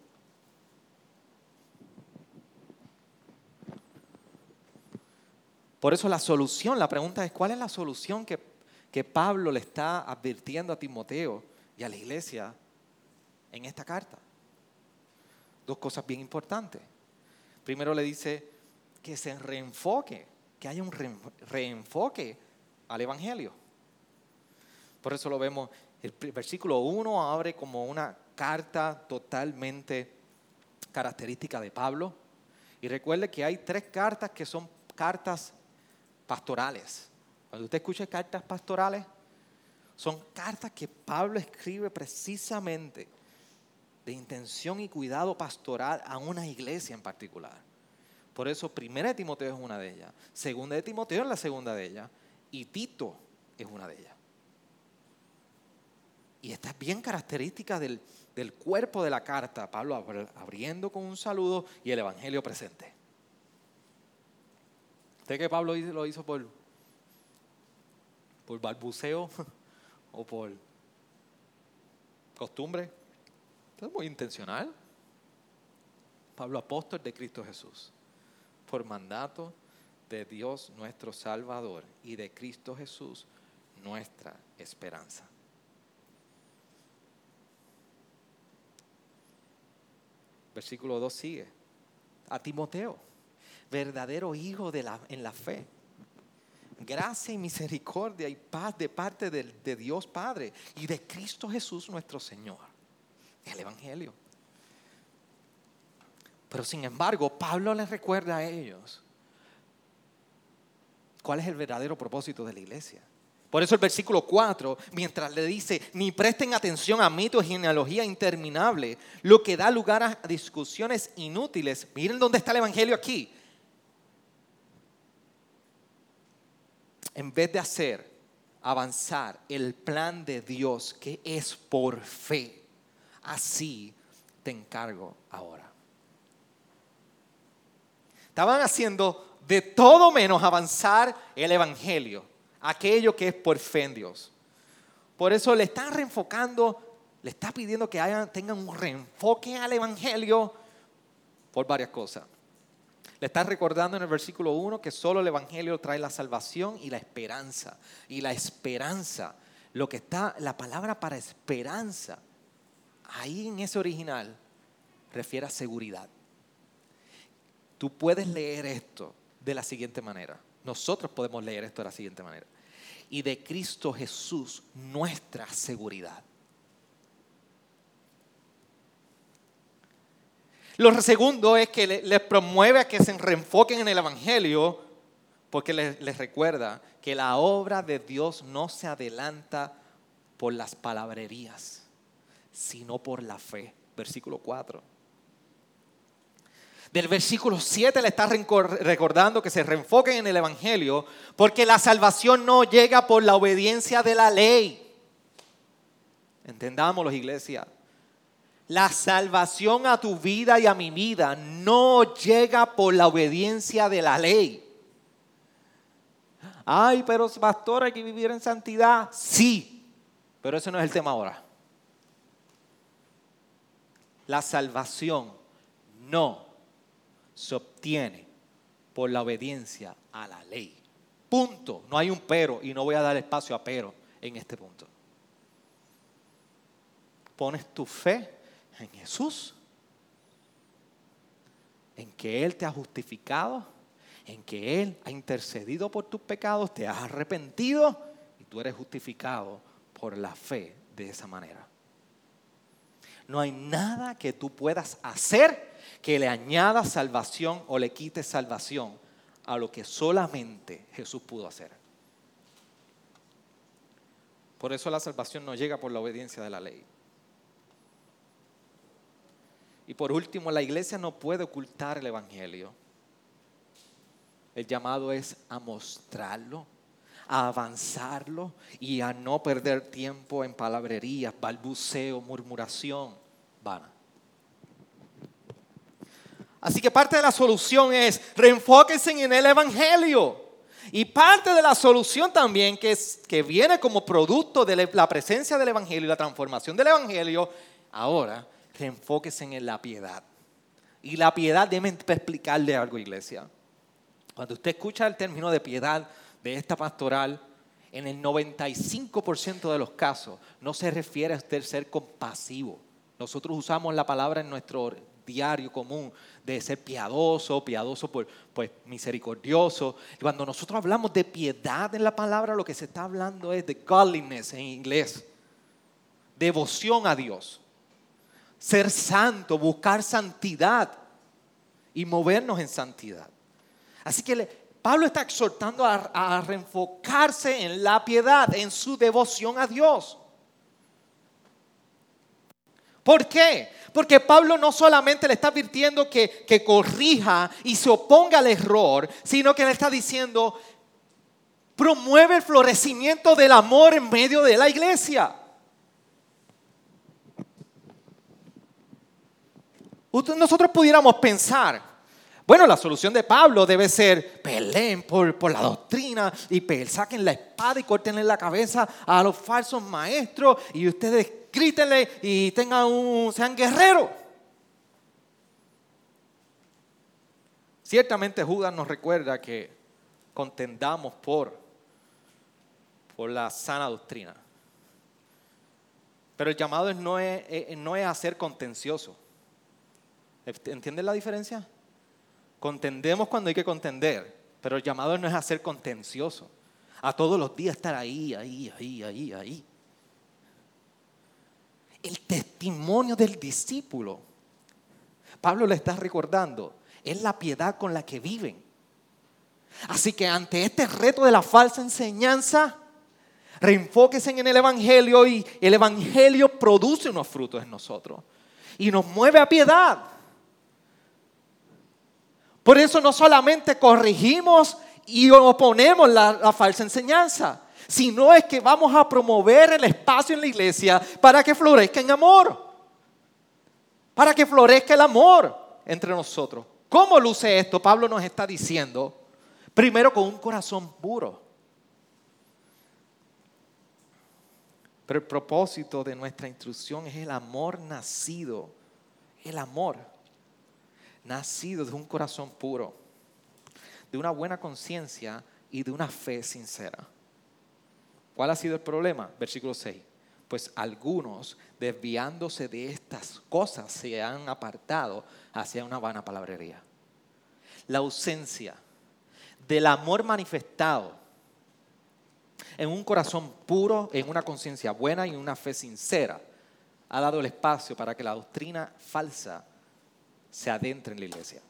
Por eso la solución, la pregunta es, ¿cuál es la solución que, que Pablo le está advirtiendo a Timoteo y a la iglesia en esta carta? Dos cosas bien importantes. Primero le dice que se reenfoque, que haya un reenfoque al Evangelio. Por eso lo vemos, el versículo 1 abre como una carta totalmente característica de Pablo. Y recuerde que hay tres cartas que son cartas pastorales. Cuando usted escucha cartas pastorales, son cartas que Pablo escribe precisamente de intención y cuidado pastoral a una iglesia en particular. Por eso, primera de Timoteo es una de ellas, segunda de Timoteo es la segunda de ellas, y Tito es una de ellas. Y esta es bien característica del, del cuerpo de la carta. Pablo abriendo con un saludo y el Evangelio presente. ¿Usted que Pablo lo hizo por, por balbuceo o por costumbre? Esto es muy intencional. Pablo apóstol de Cristo Jesús, por mandato de Dios nuestro Salvador y de Cristo Jesús nuestra esperanza. Versículo 2 sigue. A Timoteo, verdadero hijo de la, en la fe. Gracia y misericordia y paz de parte de, de Dios Padre y de Cristo Jesús nuestro Señor. El Evangelio. Pero sin embargo, Pablo les recuerda a ellos cuál es el verdadero propósito de la iglesia. Por eso el versículo 4, mientras le dice, ni presten atención a mitos y genealogía interminable, lo que da lugar a discusiones inútiles. Miren dónde está el Evangelio aquí. En vez de hacer avanzar el plan de Dios que es por fe, así te encargo ahora. Estaban haciendo de todo menos avanzar el Evangelio, aquello que es por fe en Dios. Por eso le están reenfocando, le está pidiendo que tengan un reenfoque al Evangelio por varias cosas. Le está recordando en el versículo 1 que solo el Evangelio trae la salvación y la esperanza. Y la esperanza, lo que está, la palabra para esperanza, ahí en ese original, refiere a seguridad. Tú puedes leer esto de la siguiente manera. Nosotros podemos leer esto de la siguiente manera. Y de Cristo Jesús, nuestra seguridad. Lo segundo es que les promueve a que se reenfoquen en el Evangelio porque les, les, recuerda que la obra de Dios no se adelanta por las palabrerías, sino por la fe. Versículo 4 del versículo 7 le está recordando que se reenfoquen en el Evangelio, porque la salvación no llega por la obediencia de la ley. Entendámoslo, iglesia. La salvación a tu vida y a mi vida no llega por la obediencia de la ley. Ay, pero pastor, hay que vivir en santidad. Sí, pero ese no es el tema ahora. La salvación no se obtiene por la obediencia a la ley. Punto. No hay un pero y no voy a dar espacio a pero en este punto. Pones tu fe en Jesús, en que Él te ha justificado, en que Él ha intercedido por tus pecados, te has arrepentido y tú eres justificado por la fe de esa manera. No hay nada que tú puedas hacer que le añada salvación o le quite salvación a lo que solamente Jesús pudo hacer. Por eso la salvación no llega por la obediencia de la ley. Y por último, la iglesia no puede ocultar el Evangelio. El llamado es a mostrarlo, a avanzarlo y a no perder tiempo en palabrerías, balbuceo, murmuración vana. Así que parte de la solución es reenfóquense en el Evangelio. Y parte de la solución también, que, es, que viene como producto de la presencia del Evangelio y la transformación del Evangelio, ahora reenfóquense en la piedad. Y la piedad, déjenme explicarle algo, iglesia. Cuando usted escucha el término de piedad de esta pastoral, en el 95% de los casos no se refiere a usted ser compasivo. Nosotros usamos la palabra en nuestro diario común de ser piadoso, piadoso por pues misericordioso. Cuando nosotros hablamos de piedad en la palabra, lo que se está hablando es de godliness en inglés. Devoción a Dios. Ser santo, buscar santidad y movernos en santidad. Así que Pablo está exhortando a, reenfocarse en la piedad, en su devoción a Dios. ¿Por qué? Porque Pablo no solamente le está advirtiendo que, que, corrija y se oponga al error, sino que le está diciendo, promueve el florecimiento del amor en medio de la iglesia. Nosotros pudiéramos pensar, bueno, la solución de Pablo debe ser peleen por, por la doctrina y saquen la espada y cortenle la cabeza a los falsos maestros y ustedes grítenle y tengan un, sean guerreros. Ciertamente Judas nos recuerda que contendamos por, por la sana doctrina. Pero el llamado no es, no es hacer contencioso. ¿Entienden la diferencia? Contendemos cuando hay que contender, pero el llamado no es hacer contencioso. A todos los días estar ahí, ahí, ahí, ahí, ahí. El testimonio del discípulo, Pablo le está recordando, es la piedad con la que viven. Así que ante este reto de la falsa enseñanza, reenfóquense en el Evangelio y el Evangelio produce unos frutos en nosotros y nos mueve a piedad. Por eso no solamente corregimos y oponemos la, falsa enseñanza, sino es que vamos a promover el espacio en la iglesia para que florezca en amor, para que florezca el amor entre nosotros. ¿Cómo luce esto? Pablo nos está diciendo, primero con un corazón puro. Pero el propósito de nuestra instrucción es el amor nacido, el amor nacido de un corazón puro, de una buena conciencia y de una fe sincera. ¿Cuál ha sido el problema? Versículo 6. Pues algunos, desviándose de estas cosas, se han apartado hacia una vana palabrería. La ausencia del amor manifestado en un corazón puro, en una conciencia buena y en una fe sincera, ha dado el espacio para que la doctrina falsa se adentre en la iglesia.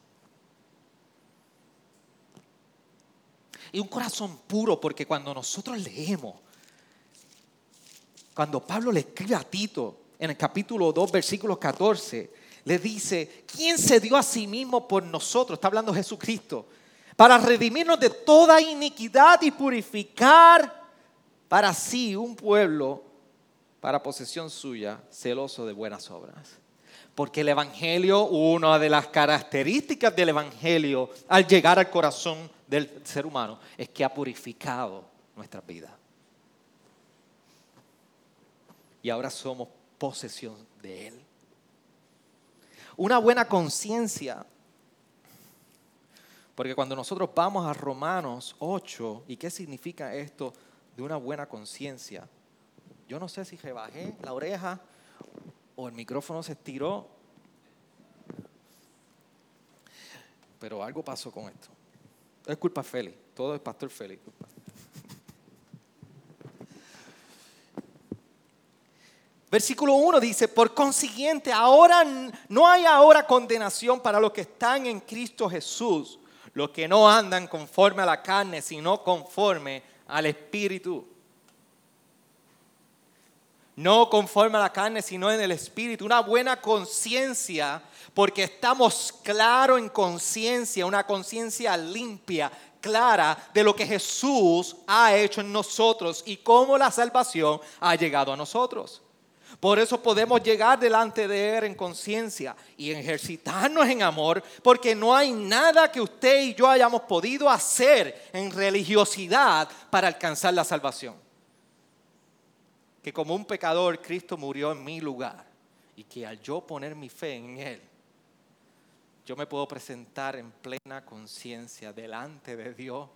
Y un corazón puro, porque cuando nosotros leemos, cuando Pablo le escribe a Tito en el capítulo 2, versículo 14, le dice, ¿quién se dio a sí mismo por nosotros? Está hablando Jesucristo. Para redimirnos de toda iniquidad y purificar para sí un pueblo para posesión suya, celoso de buenas obras. Porque el Evangelio, una de las características del Evangelio al llegar al corazón del ser humano es que ha purificado nuestras vidas. Y ahora somos posesión de Él. Una buena conciencia. Porque cuando nosotros vamos a Romanos 8, ¿y qué significa esto de una buena conciencia? Yo no sé si rebajé la oreja o el micrófono se estiró, pero algo pasó con esto. Es culpa Félix, todo es Pastor Félix. Versículo 1 dice, por consiguiente, ahora no hay ahora condenación para los que están en Cristo Jesús, los que no andan conforme a la carne, sino conforme al Espíritu no conforme a la carne, sino en el espíritu, una buena conciencia, porque estamos claros en conciencia, una conciencia limpia, clara de lo que Jesús ha hecho en nosotros y cómo la salvación ha llegado a nosotros. Por eso podemos llegar delante de Él en conciencia y ejercitarnos en amor, porque no hay nada que usted y yo hayamos podido hacer en religiosidad para alcanzar la salvación que como un pecador Cristo murió en mi lugar y que al yo poner mi fe en Él, yo me puedo presentar en plena conciencia delante de Dios,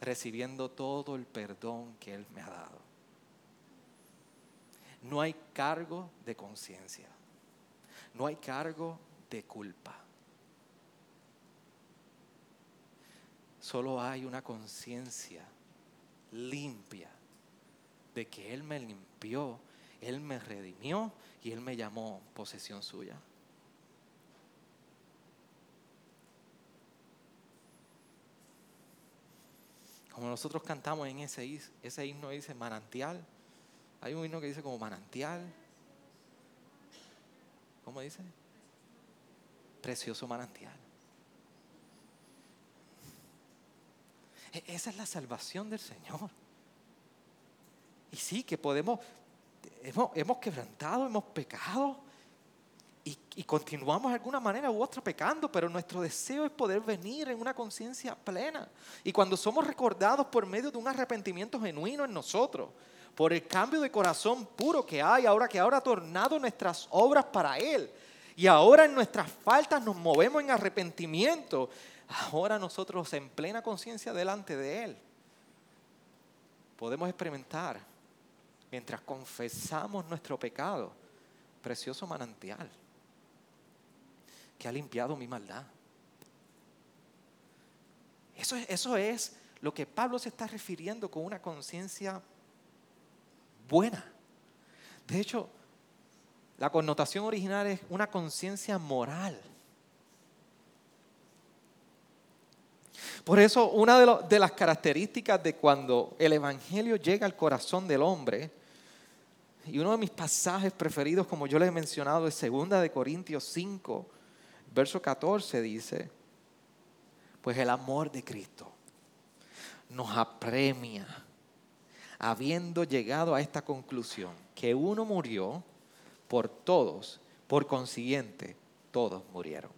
recibiendo todo el perdón que Él me ha dado. No hay cargo de conciencia, no hay cargo de culpa. Solo hay una conciencia limpia de que Él me limpió, Él me redimió y Él me llamó posesión suya. Como nosotros cantamos en ese, ese himno dice manantial. Hay un himno que dice como manantial. ¿Cómo dice? Precioso manantial. E-, esa es la salvación del Señor. Y sí, que podemos, hemos, quebrantado, hemos pecado, y, continuamos de alguna manera u otra pecando, pero nuestro deseo es poder venir en una conciencia plena. Y cuando somos recordados por medio de un arrepentimiento genuino en nosotros, por el cambio de corazón puro que hay ahora que ahora ha tornado nuestras obras para Él. Y ahora en nuestras faltas nos movemos en arrepentimiento. Ahora nosotros en plena conciencia delante de Él podemos experimentar mientras confesamos nuestro pecado, precioso manantial que ha limpiado mi maldad. Eso, eso es lo que Pablo se está refiriendo con una conciencia buena. De hecho, la connotación original es una conciencia moral. Por eso, una de, de, las características de cuando el Evangelio llega al corazón del hombre, y uno de mis pasajes preferidos, como yo les he mencionado, es 2 de Corintios 5, verso 14 dice, pues el amor de Cristo nos apremia, habiendo llegado a esta conclusión, que uno murió por todos, por consiguiente, todos murieron.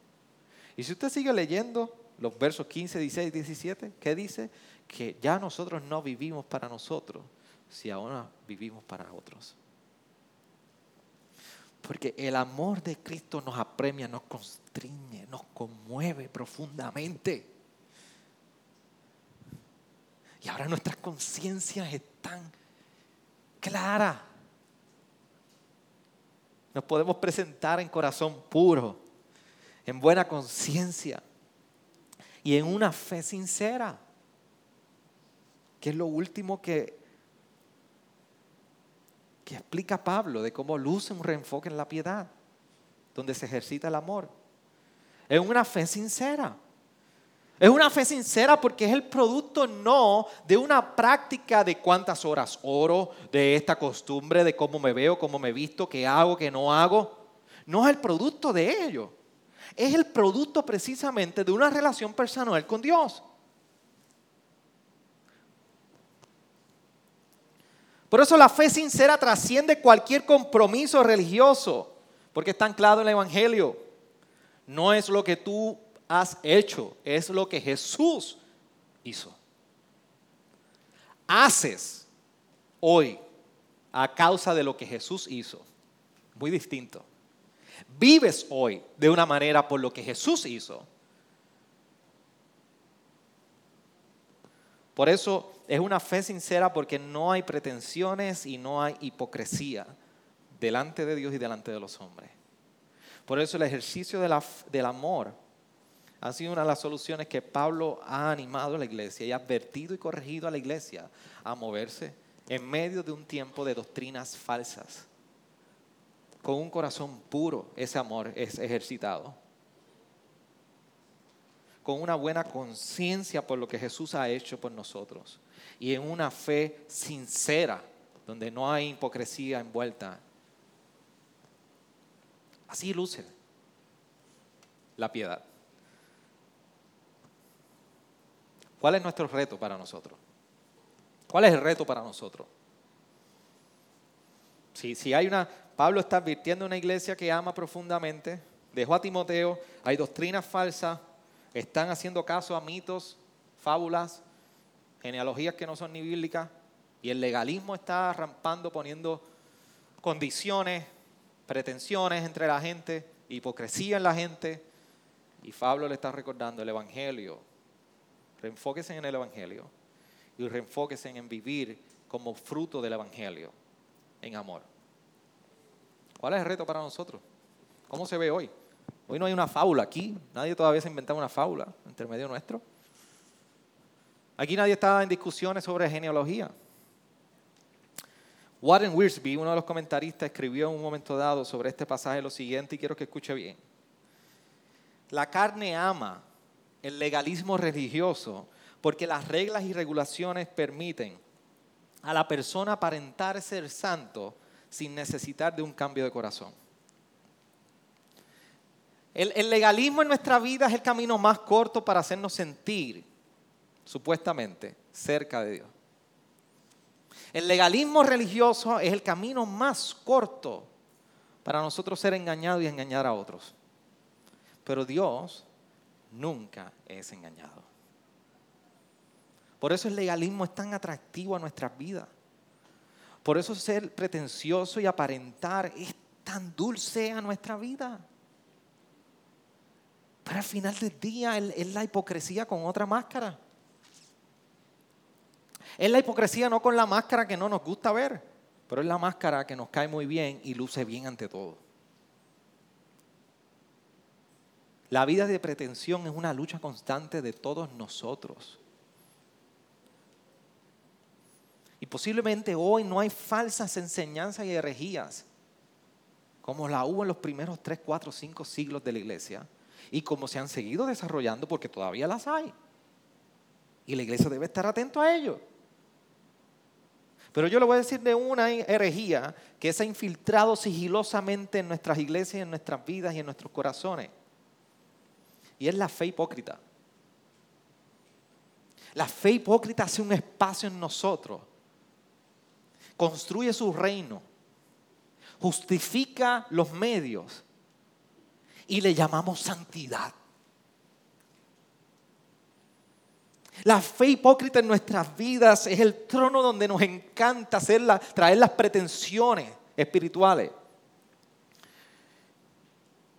Y si usted sigue leyendo los versos 15, 16, 17, ¿qué dice? Que ya nosotros no vivimos para nosotros, si ahora vivimos para otros. Porque el amor de Cristo nos apremia, nos constriñe, nos conmueve profundamente. Y ahora nuestras conciencias están claras. Nos podemos presentar en corazón puro, en buena conciencia y en una fe sincera, que es lo último que que explica Pablo de cómo luce un reenfoque en la piedad, donde se ejercita el amor. Es una fe sincera. Es una fe sincera porque es el producto no de una práctica de cuántas horas oro, de esta costumbre, de cómo me veo, cómo me visto, qué hago, qué no hago. No es el producto de ello. Es el producto precisamente de una relación personal con Dios. Por eso la fe sincera trasciende cualquier compromiso religioso, porque está anclado en el Evangelio. No es lo que tú has hecho, es lo que Jesús hizo. Haces hoy a causa de lo que Jesús hizo. Muy distinto. Vives hoy de una manera por lo que Jesús hizo. Por eso es una fe sincera porque no hay pretensiones y no hay hipocresía delante de Dios y delante de los hombres. Por eso el ejercicio del amor ha sido una de las soluciones que Pablo ha animado a la iglesia y ha advertido y corregido a la iglesia a moverse en medio de un tiempo de doctrinas falsas. Con un corazón puro ese amor es ejercitado. Con una buena conciencia por lo que Jesús ha hecho por nosotros y en una fe sincera, donde no hay hipocresía envuelta. Así luce la piedad. ¿Cuál es nuestro reto para nosotros? ¿Cuál es el reto para nosotros? Si, si hay una, Pablo está advirtiendo una iglesia que ama profundamente, dejó a Timoteo, hay doctrinas falsas, están haciendo caso a mitos, fábulas, genealogías que no son ni bíblicas, y el legalismo está rampando, poniendo condiciones, pretensiones entre la gente, hipocresía en la gente, y Pablo le está recordando el Evangelio. Reenfóquese en el Evangelio y reenfóquese en vivir como fruto del Evangelio, en amor. ¿Cuál es el reto para nosotros? ¿Cómo se ve hoy? Hoy no hay una fábula aquí, nadie todavía se ha inventado una fábula entre medio nuestro. Aquí nadie está en discusiones sobre genealogía. Warren Wiersbe, uno de los comentaristas, escribió en un momento dado sobre este pasaje lo siguiente y quiero que escuche bien. La carne ama el legalismo religioso porque las reglas y regulaciones permiten a la persona aparentar ser santo sin necesitar de un cambio de corazón. El, el legalismo en nuestra vida es el camino más corto para hacernos sentir supuestamente, cerca de Dios. El legalismo religioso es el camino más corto para nosotros ser engañados y engañar a otros. Pero Dios nunca es engañado. Por eso el legalismo es tan atractivo a nuestras vidas. Por eso ser pretencioso y aparentar es tan dulce a nuestra vida. Pero al final del día es la hipocresía con otra máscara. Es la hipocresía no con la máscara que no nos gusta ver, pero es la máscara que nos cae muy bien y luce bien ante todo. La vida de pretensión es una lucha constante de todos nosotros. Y posiblemente hoy no hay falsas enseñanzas y herejías como la hubo en los primeros 3, 4, 5 siglos de la iglesia y como se han seguido desarrollando porque todavía las hay. Y la iglesia debe estar atento a ello. Pero yo le voy a decir de una herejía que se ha infiltrado sigilosamente en nuestras iglesias, en nuestras vidas y en nuestros corazones. Y es la fe hipócrita. La fe hipócrita hace un espacio en nosotros construye su reino, justifica los medios y le llamamos santidad. La fe hipócrita en nuestras vidas es el trono donde nos encanta traer las pretensiones espirituales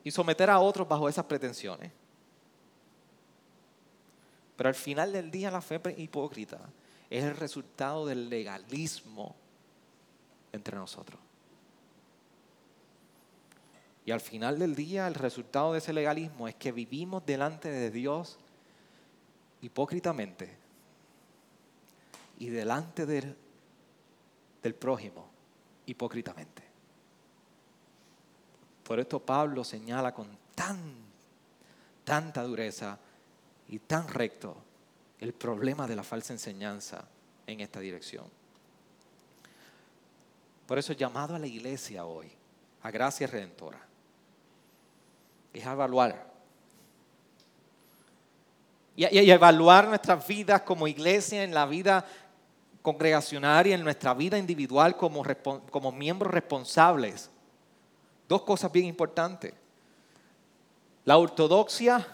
y someter a otros bajo esas pretensiones. Pero al final del día la fe hipócrita es el resultado del legalismo entre nosotros. Y al final del día el resultado de ese legalismo es que vivimos delante de Dios hipócritamente y delante del, del prójimo hipócritamente. Por esto Pablo señala con tan, tanta dureza y tan recto el problema de la falsa enseñanza en esta dirección. Por eso llamado a la iglesia hoy, a gracia redentora, es evaluar. Y, evaluar nuestras vidas como iglesia, en la vida congregacional en nuestra vida individual como, como miembros responsables. Dos cosas bien importantes. La ortodoxia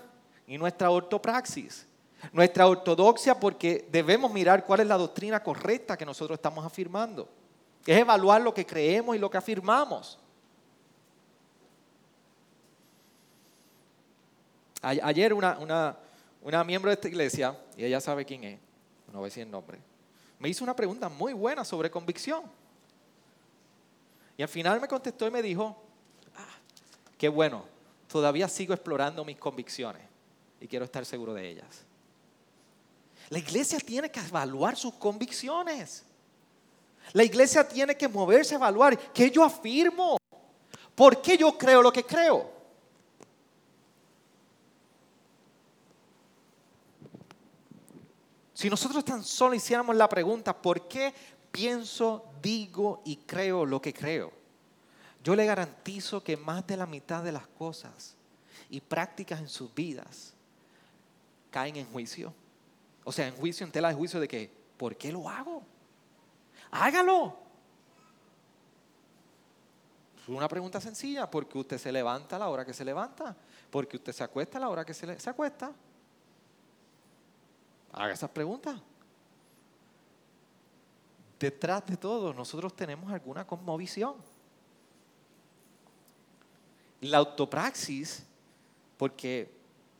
y nuestra ortopraxis. Nuestra ortodoxia porque debemos mirar cuál es la doctrina correcta que nosotros estamos afirmando. Es evaluar lo que creemos y lo que afirmamos. Ayer una, miembro de esta iglesia, y ella sabe quién es, no voy a decir el nombre, me hizo una pregunta muy buena sobre convicción. Y al final me contestó y me dijo, ah, qué bueno, todavía sigo explorando mis convicciones y quiero estar seguro de ellas. La iglesia tiene que evaluar sus convicciones. La iglesia tiene que moverse a evaluar qué yo afirmo, por qué yo creo lo que creo. Si nosotros tan solo hiciéramos la pregunta, ¿por qué pienso, digo y creo lo que creo? Yo le garantizo que más de la mitad de las cosas y prácticas en sus vidas caen en juicio. O sea, en juicio, en tela de juicio de que, ¿por qué lo hago? Hágalo. Es una pregunta sencilla, porque usted se levanta a la hora que se levanta, porque usted se acuesta a la hora que se, se acuesta. Haga esas preguntas. Detrás de todo, nosotros tenemos alguna cosmovisión. La autopraxis, porque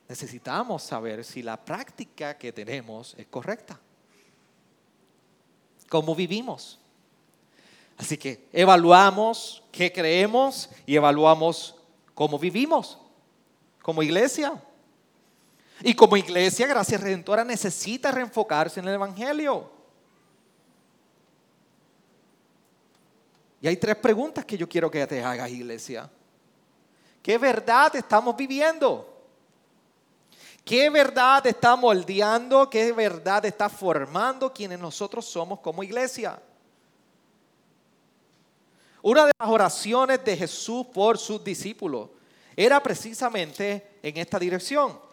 necesitamos saber si la práctica que tenemos es correcta cómo vivimos. Así que evaluamos qué creemos y evaluamos cómo vivimos como iglesia. Y como iglesia, Gracia Redentora necesita reenfocarse en el Evangelio. Y hay tres preguntas que yo quiero que te hagas, iglesia. ¿Qué verdad estamos viviendo? ¿Qué verdad está moldeando? ¿Qué verdad está formando quienes nosotros somos como iglesia? Una de las oraciones de Jesús por sus discípulos era precisamente en esta dirección.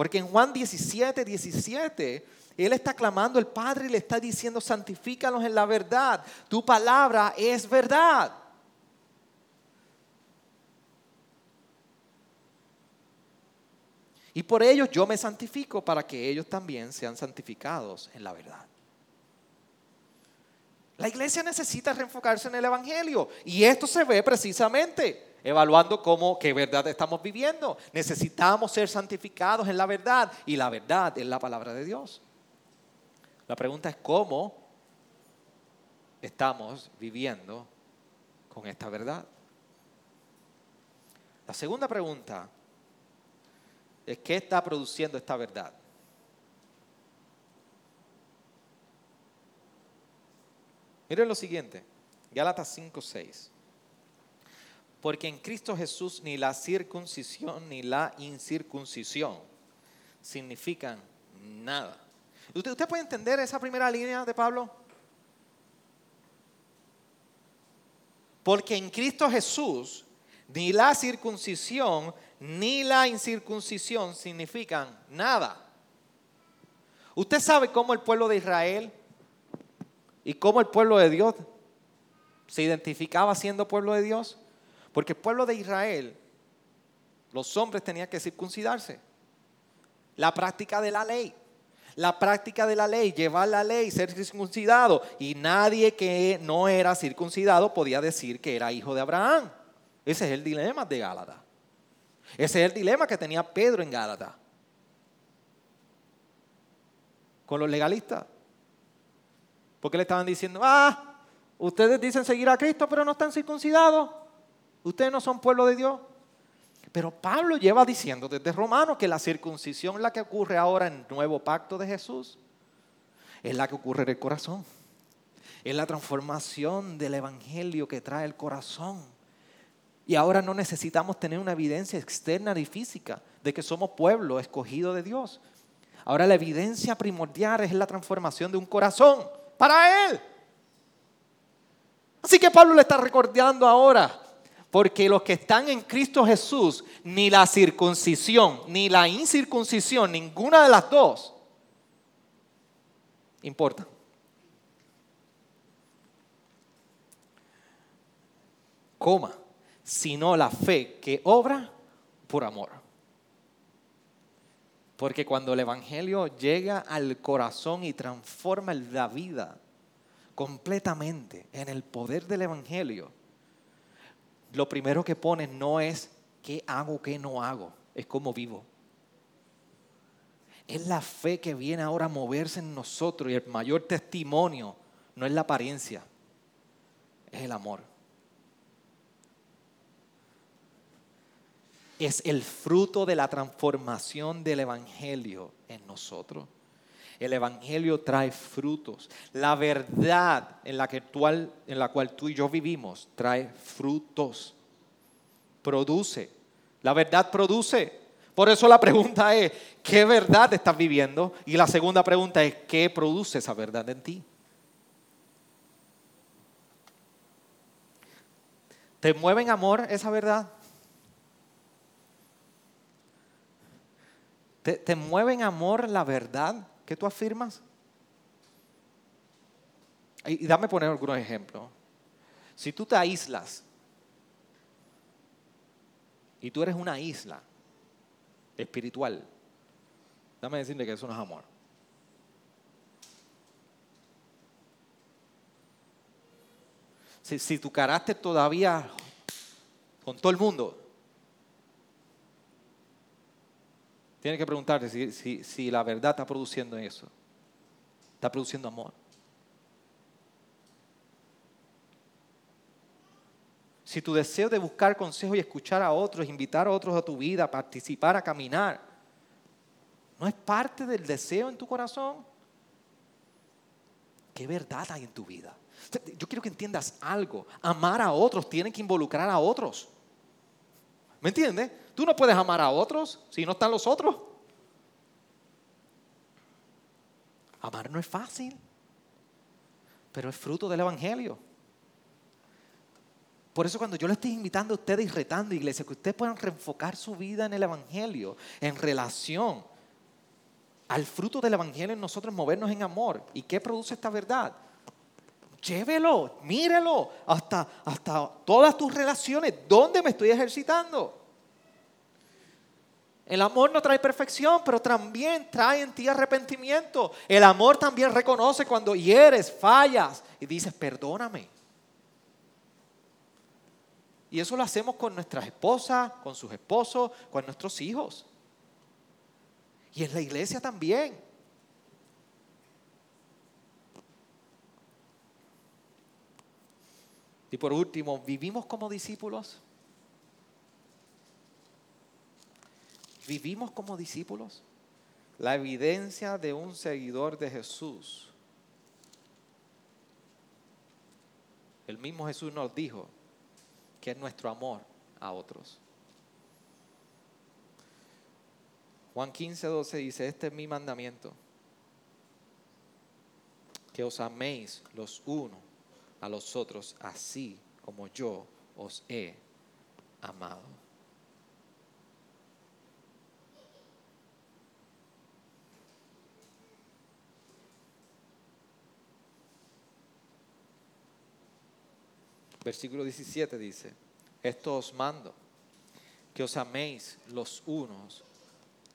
Porque en Juan 17, 17, Él está clamando al Padre y le está diciendo, santifícanos en la verdad, tu palabra es verdad. Y por ellos yo me santifico para que ellos también sean santificados en la verdad. La iglesia necesita reenfocarse en el Evangelio y esto se ve precisamente evaluando cómo, qué verdad estamos viviendo. Necesitamos ser santificados en la verdad y la verdad es la palabra de Dios. La pregunta es cómo estamos viviendo con esta verdad. La segunda pregunta es qué está produciendo esta verdad. Miren lo siguiente, Gálatas 5, 6. Porque en Cristo Jesús ni la circuncisión ni la incircuncisión significan nada. ¿Usted, ¿Usted puede entender esa primera línea de Pablo? Porque en Cristo Jesús ni la circuncisión ni la incircuncisión significan nada. Usted sabe cómo el pueblo de Israel y cómo el pueblo de Dios se identificaba siendo pueblo de Dios. Porque el pueblo de Israel, los hombres tenían que circuncidarse. La práctica de la ley. La práctica de la ley, llevar la ley, ser circuncidado. Y nadie que no era circuncidado podía decir que era hijo de Abraham. Ese es el dilema de Gálatas. Ese es el dilema que tenía Pedro en Gálatas. Con los legalistas. Porque le estaban diciendo, ah, ustedes dicen seguir a Cristo, pero no están circuncidados. Ustedes no son pueblo de Dios. Pero Pablo lleva diciendo desde Romanos que la circuncisión, la que ocurre ahora en el nuevo pacto de Jesús, es la que ocurre en el corazón. Es la transformación del evangelio que trae el corazón. Y ahora no necesitamos tener una evidencia externa ni física de que somos pueblo escogido de Dios. Ahora la evidencia primordial es la transformación de un corazón para Él. Así que Pablo le está recordando ahora porque los que están en Cristo Jesús, ni la circuncisión, ni la incircuncisión, ninguna de las dos, importa. Coma, sino la fe que obra por amor. Porque cuando el Evangelio llega al corazón y transforma la vida completamente en el poder del Evangelio, lo primero que pones no es qué hago, qué no hago, es cómo vivo. Es la fe que viene ahora a moverse en nosotros y el mayor testimonio no es la apariencia, es el amor. Es el fruto de la transformación del Evangelio en nosotros. El Evangelio trae frutos. La verdad en la, que en la cual tú y yo vivimos trae frutos. Produce. La verdad produce. Por eso la pregunta es, ¿qué verdad estás viviendo? Y la segunda pregunta es, ¿qué produce esa verdad en ti? ¿Te mueve en amor esa verdad? ¿Te, ¿Te, mueve en amor la verdad ¿Qué tú afirmas? Y, dame poner algunos ejemplos. Si tú te aíslas y tú eres una isla espiritual, dame decirle que eso no es amor. Si, si, tu carácter todavía con todo el mundo Tienes que preguntarte si, la verdad está produciendo eso. Está produciendo amor. Si tu deseo de buscar consejo y escuchar a otros, invitar a otros a tu vida, participar, a caminar, no es parte del deseo en tu corazón, ¿qué verdad hay en tu vida? Yo quiero que entiendas algo. Amar a otros tiene que involucrar a otros. ¿Me entiendes? Tú no puedes amar a otros si no están los otros. Amar no es fácil, pero es fruto del Evangelio. Por eso cuando yo le estoy invitando a ustedes y retando, iglesia, que ustedes puedan reenfocar su vida en el Evangelio, en relación al fruto del Evangelio en nosotros movernos en amor. ¿Y qué produce esta verdad? Llévelo, mírelo, hasta, hasta todas tus relaciones. ¿Dónde me estoy ejercitando? El amor no trae perfección, pero también trae en ti arrepentimiento. El amor también reconoce cuando hieres, fallas y dices, perdóname. Y eso lo hacemos con nuestras esposas, con sus esposos, con nuestros hijos. Y en la iglesia también. Y por último, ¿vivimos como discípulos? ¿Vivimos como discípulos? La evidencia de un seguidor de Jesús. El mismo Jesús nos dijo que es nuestro amor a otros. Juan 15, 12 dice, este es mi mandamiento, que os améis los unos a los otros así como yo os he amado. Versículo 17 dice, esto os mando, que os améis los unos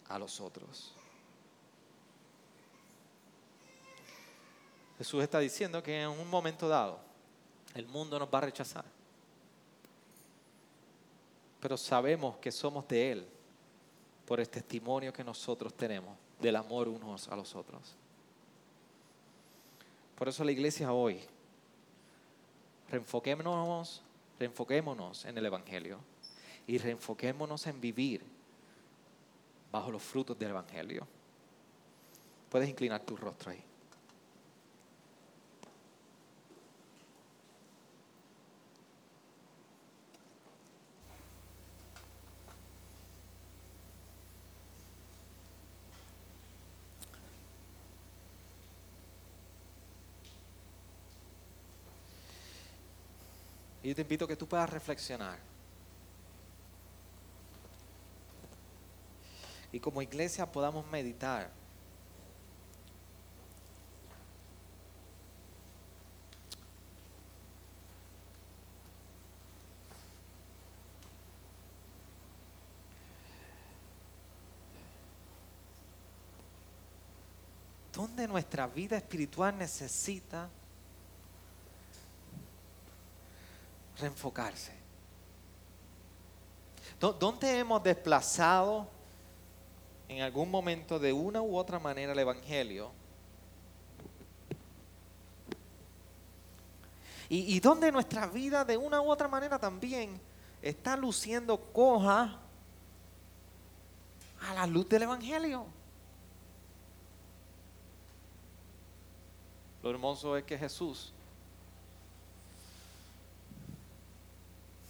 a los otros. Jesús está diciendo que en un momento dado el mundo nos va a rechazar. Pero sabemos que somos de Él por el testimonio que nosotros tenemos del amor unos a los otros. Por eso la iglesia hoy, reenfoquémonos, reenfoquémonos en el Evangelio y reenfoquémonos en vivir bajo los frutos del Evangelio. Puedes inclinar tu rostro ahí. Y yo te invito a que tú puedas reflexionar. Y como iglesia podamos meditar. ¿Dónde nuestra vida espiritual necesita reenfocarse. ¿Dónde hemos desplazado en algún momento de una u otra manera el Evangelio? Y, y donde nuestra vida de una u otra manera también está luciendo coja a la luz del Evangelio. Lo hermoso es que Jesús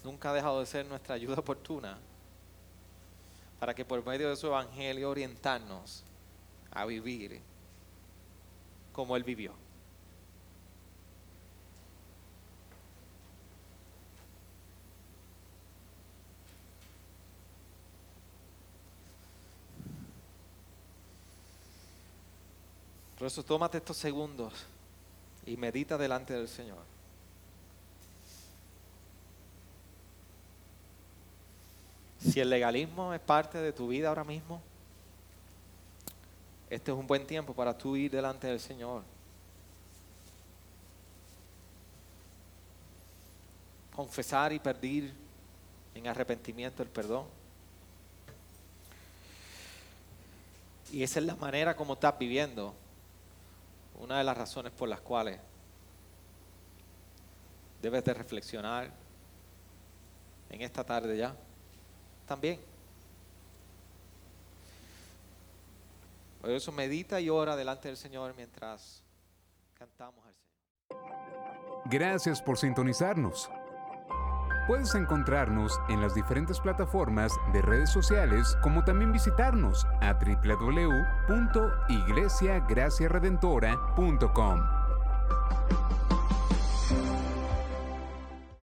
nunca ha dejado de ser nuestra ayuda oportuna para que por medio de su evangelio orientarnos a vivir como Él vivió. Por eso tómate estos segundos y medita delante del Señor. Si el legalismo es parte de tu vida ahora mismo, este es un buen tiempo para tú ir delante del Señor. Confesar y pedir en arrepentimiento el perdón. Y esa es la manera como estás viviendo. Una de las razones por las cuales debes de reflexionar en esta tarde ya también. Por eso medita y ora delante del Señor mientras cantamos al Señor. Gracias por sintonizarnos. Puedes encontrarnos en las diferentes plataformas de redes sociales, como también visitarnos a www.iglesiagraciaredentora.com.